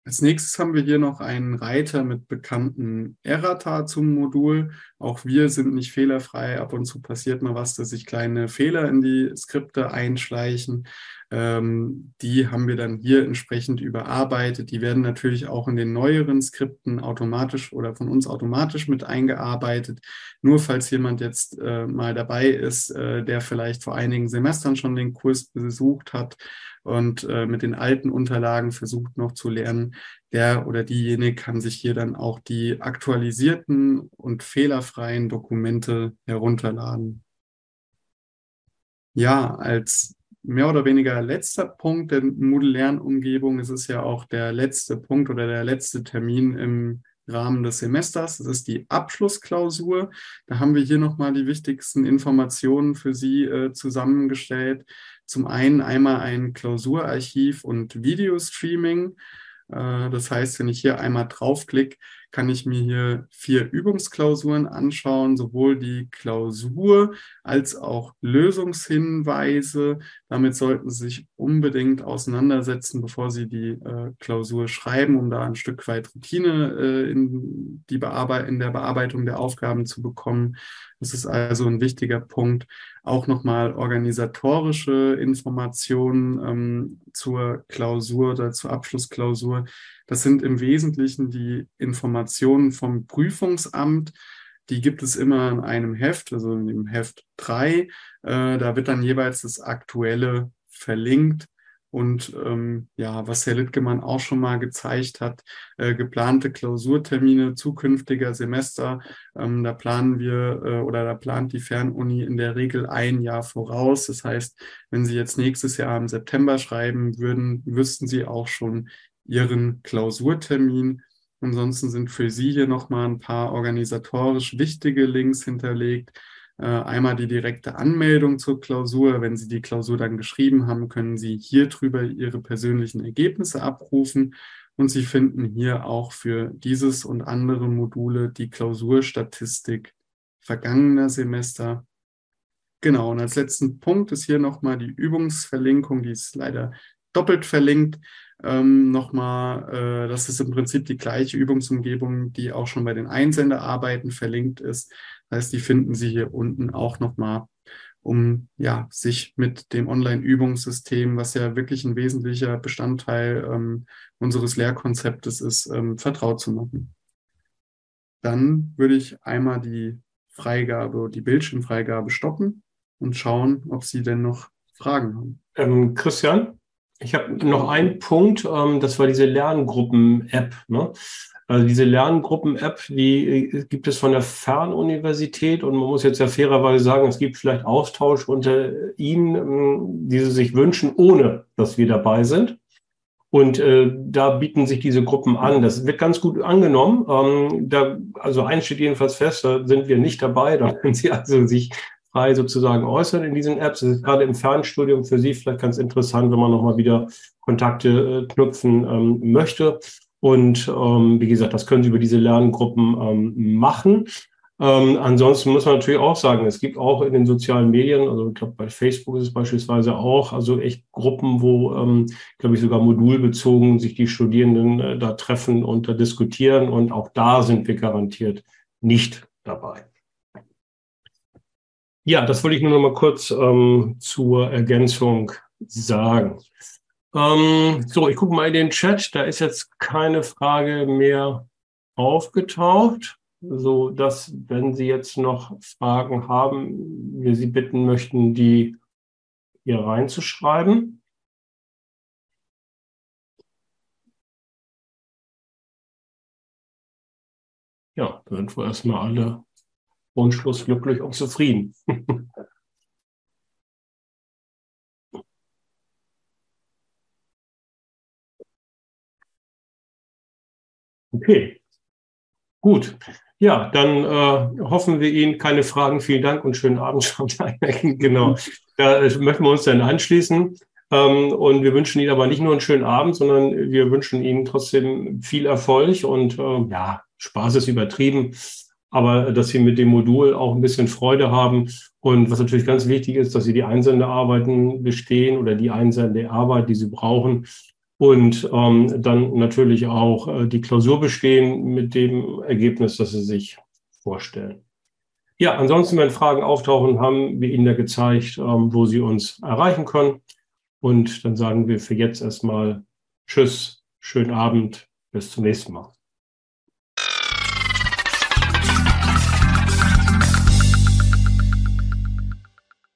Als nächstes haben wir hier noch einen Reiter mit bekannten Errata zum Modul. Auch wir sind nicht fehlerfrei. Ab und zu passiert mal was, dass sich kleine Fehler in die Skripte einschleichen. Ähm, die haben wir dann hier entsprechend überarbeitet. Die werden natürlich auch in den neueren Skripten automatisch oder von uns automatisch mit eingearbeitet. Nur falls jemand jetzt äh, mal dabei ist, äh, der vielleicht vor einigen Semestern schon den Kurs besucht hat und äh, mit den alten Unterlagen versucht noch zu lernen, der oder diejenige kann sich hier dann auch die aktualisierten und fehlerfreien Dokumente herunterladen. Ja, als mehr oder weniger letzter Punkt der Moodle-Lernumgebung. Es ist ja auch der letzte Punkt oder der letzte Termin im Rahmen des Semesters. Das ist die Abschlussklausur. Da haben wir hier nochmal die wichtigsten Informationen für Sie äh, zusammengestellt. Zum einen einmal ein Klausurarchiv und Videostreaming. Äh, das heißt, wenn ich hier einmal draufklicke, kann ich mir hier vier Übungsklausuren anschauen, sowohl die Klausur als auch Lösungshinweise. Damit sollten Sie sich unbedingt auseinandersetzen, bevor Sie die äh, Klausur schreiben, um da ein Stück weit Routine äh, in, die Bearbeit in der Bearbeitung der Aufgaben zu bekommen. Das ist also ein wichtiger Punkt. Auch nochmal organisatorische Informationen ähm, zur Klausur oder zur Abschlussklausur das sind im Wesentlichen die Informationen vom Prüfungsamt. Die gibt es immer in einem Heft, also in dem Heft 3. Äh, da wird dann jeweils das Aktuelle verlinkt. Und ähm, ja, was Herr Littgemann auch schon mal gezeigt hat, äh, geplante Klausurtermine zukünftiger Semester, ähm, da planen wir äh, oder da plant die Fernuni in der Regel ein Jahr voraus. Das heißt, wenn Sie jetzt nächstes Jahr im September schreiben würden, wüssten Sie auch schon, Ihren Klausurtermin. Ansonsten sind für Sie hier nochmal ein paar organisatorisch wichtige Links hinterlegt. Äh, einmal die direkte Anmeldung zur Klausur. Wenn Sie die Klausur dann geschrieben haben, können Sie hier drüber Ihre persönlichen Ergebnisse abrufen. Und Sie finden hier auch für dieses und andere Module die Klausurstatistik vergangener Semester. Genau, und als letzten Punkt ist hier nochmal die Übungsverlinkung, die ist leider doppelt verlinkt ähm, nochmal, äh, das ist im Prinzip die gleiche Übungsumgebung, die auch schon bei den Einsenderarbeiten verlinkt ist. Das heißt, die finden Sie hier unten auch nochmal, um ja, sich mit dem Online-Übungssystem, was ja wirklich ein wesentlicher Bestandteil ähm, unseres Lehrkonzeptes ist, ähm, vertraut zu machen. Dann würde ich einmal die Freigabe, die Bildschirmfreigabe stoppen und schauen, ob Sie denn noch Fragen haben. Ähm, Christian? Ich habe noch einen Punkt, ähm, das war diese Lerngruppen-App. Ne? Also diese Lerngruppen-App, die äh, gibt es von der Fernuniversität und man muss jetzt ja fairerweise sagen, es gibt vielleicht Austausch unter Ihnen, ähm, die Sie sich wünschen, ohne dass wir dabei sind. Und äh, da bieten sich diese Gruppen an. Das wird ganz gut angenommen. Ähm, da, also eins steht jedenfalls fest, da sind wir nicht dabei. Da können Sie also sich frei sozusagen äußern in diesen Apps. Das ist gerade im Fernstudium für Sie vielleicht ganz interessant, wenn man nochmal wieder Kontakte äh, knüpfen ähm, möchte. Und ähm, wie gesagt, das können Sie über diese Lerngruppen ähm, machen. Ähm, ansonsten muss man natürlich auch sagen, es gibt auch in den sozialen Medien, also ich glaube bei Facebook ist es beispielsweise auch, also echt Gruppen, wo, ähm, glaube ich, sogar modulbezogen sich die Studierenden äh, da treffen und da diskutieren. Und auch da sind wir garantiert nicht dabei. Ja, das wollte ich nur noch mal kurz ähm, zur Ergänzung sagen. Ähm, so, ich gucke mal in den Chat. Da ist jetzt keine Frage mehr aufgetaucht, so dass, wenn Sie jetzt noch Fragen haben, wir Sie bitten möchten, die hier reinzuschreiben. Ja, dann sind wir erstmal alle wunschlos glücklich und zufrieden. okay, gut. Ja, dann äh, hoffen wir Ihnen keine Fragen. Vielen Dank und schönen Abend genau, da äh, möchten wir uns dann anschließen. Ähm, und wir wünschen Ihnen aber nicht nur einen schönen Abend, sondern wir wünschen Ihnen trotzdem viel Erfolg und äh, ja, Spaß ist übertrieben aber dass sie mit dem Modul auch ein bisschen Freude haben. Und was natürlich ganz wichtig ist, dass sie die Einsendearbeiten bestehen oder die Einsendearbeit, die sie brauchen. Und ähm, dann natürlich auch äh, die Klausur bestehen mit dem Ergebnis, das sie sich vorstellen. Ja, ansonsten, wenn Fragen auftauchen, haben wir Ihnen ja gezeigt, ähm, wo Sie uns erreichen können. Und dann sagen wir für jetzt erstmal Tschüss, schönen Abend, bis zum nächsten Mal.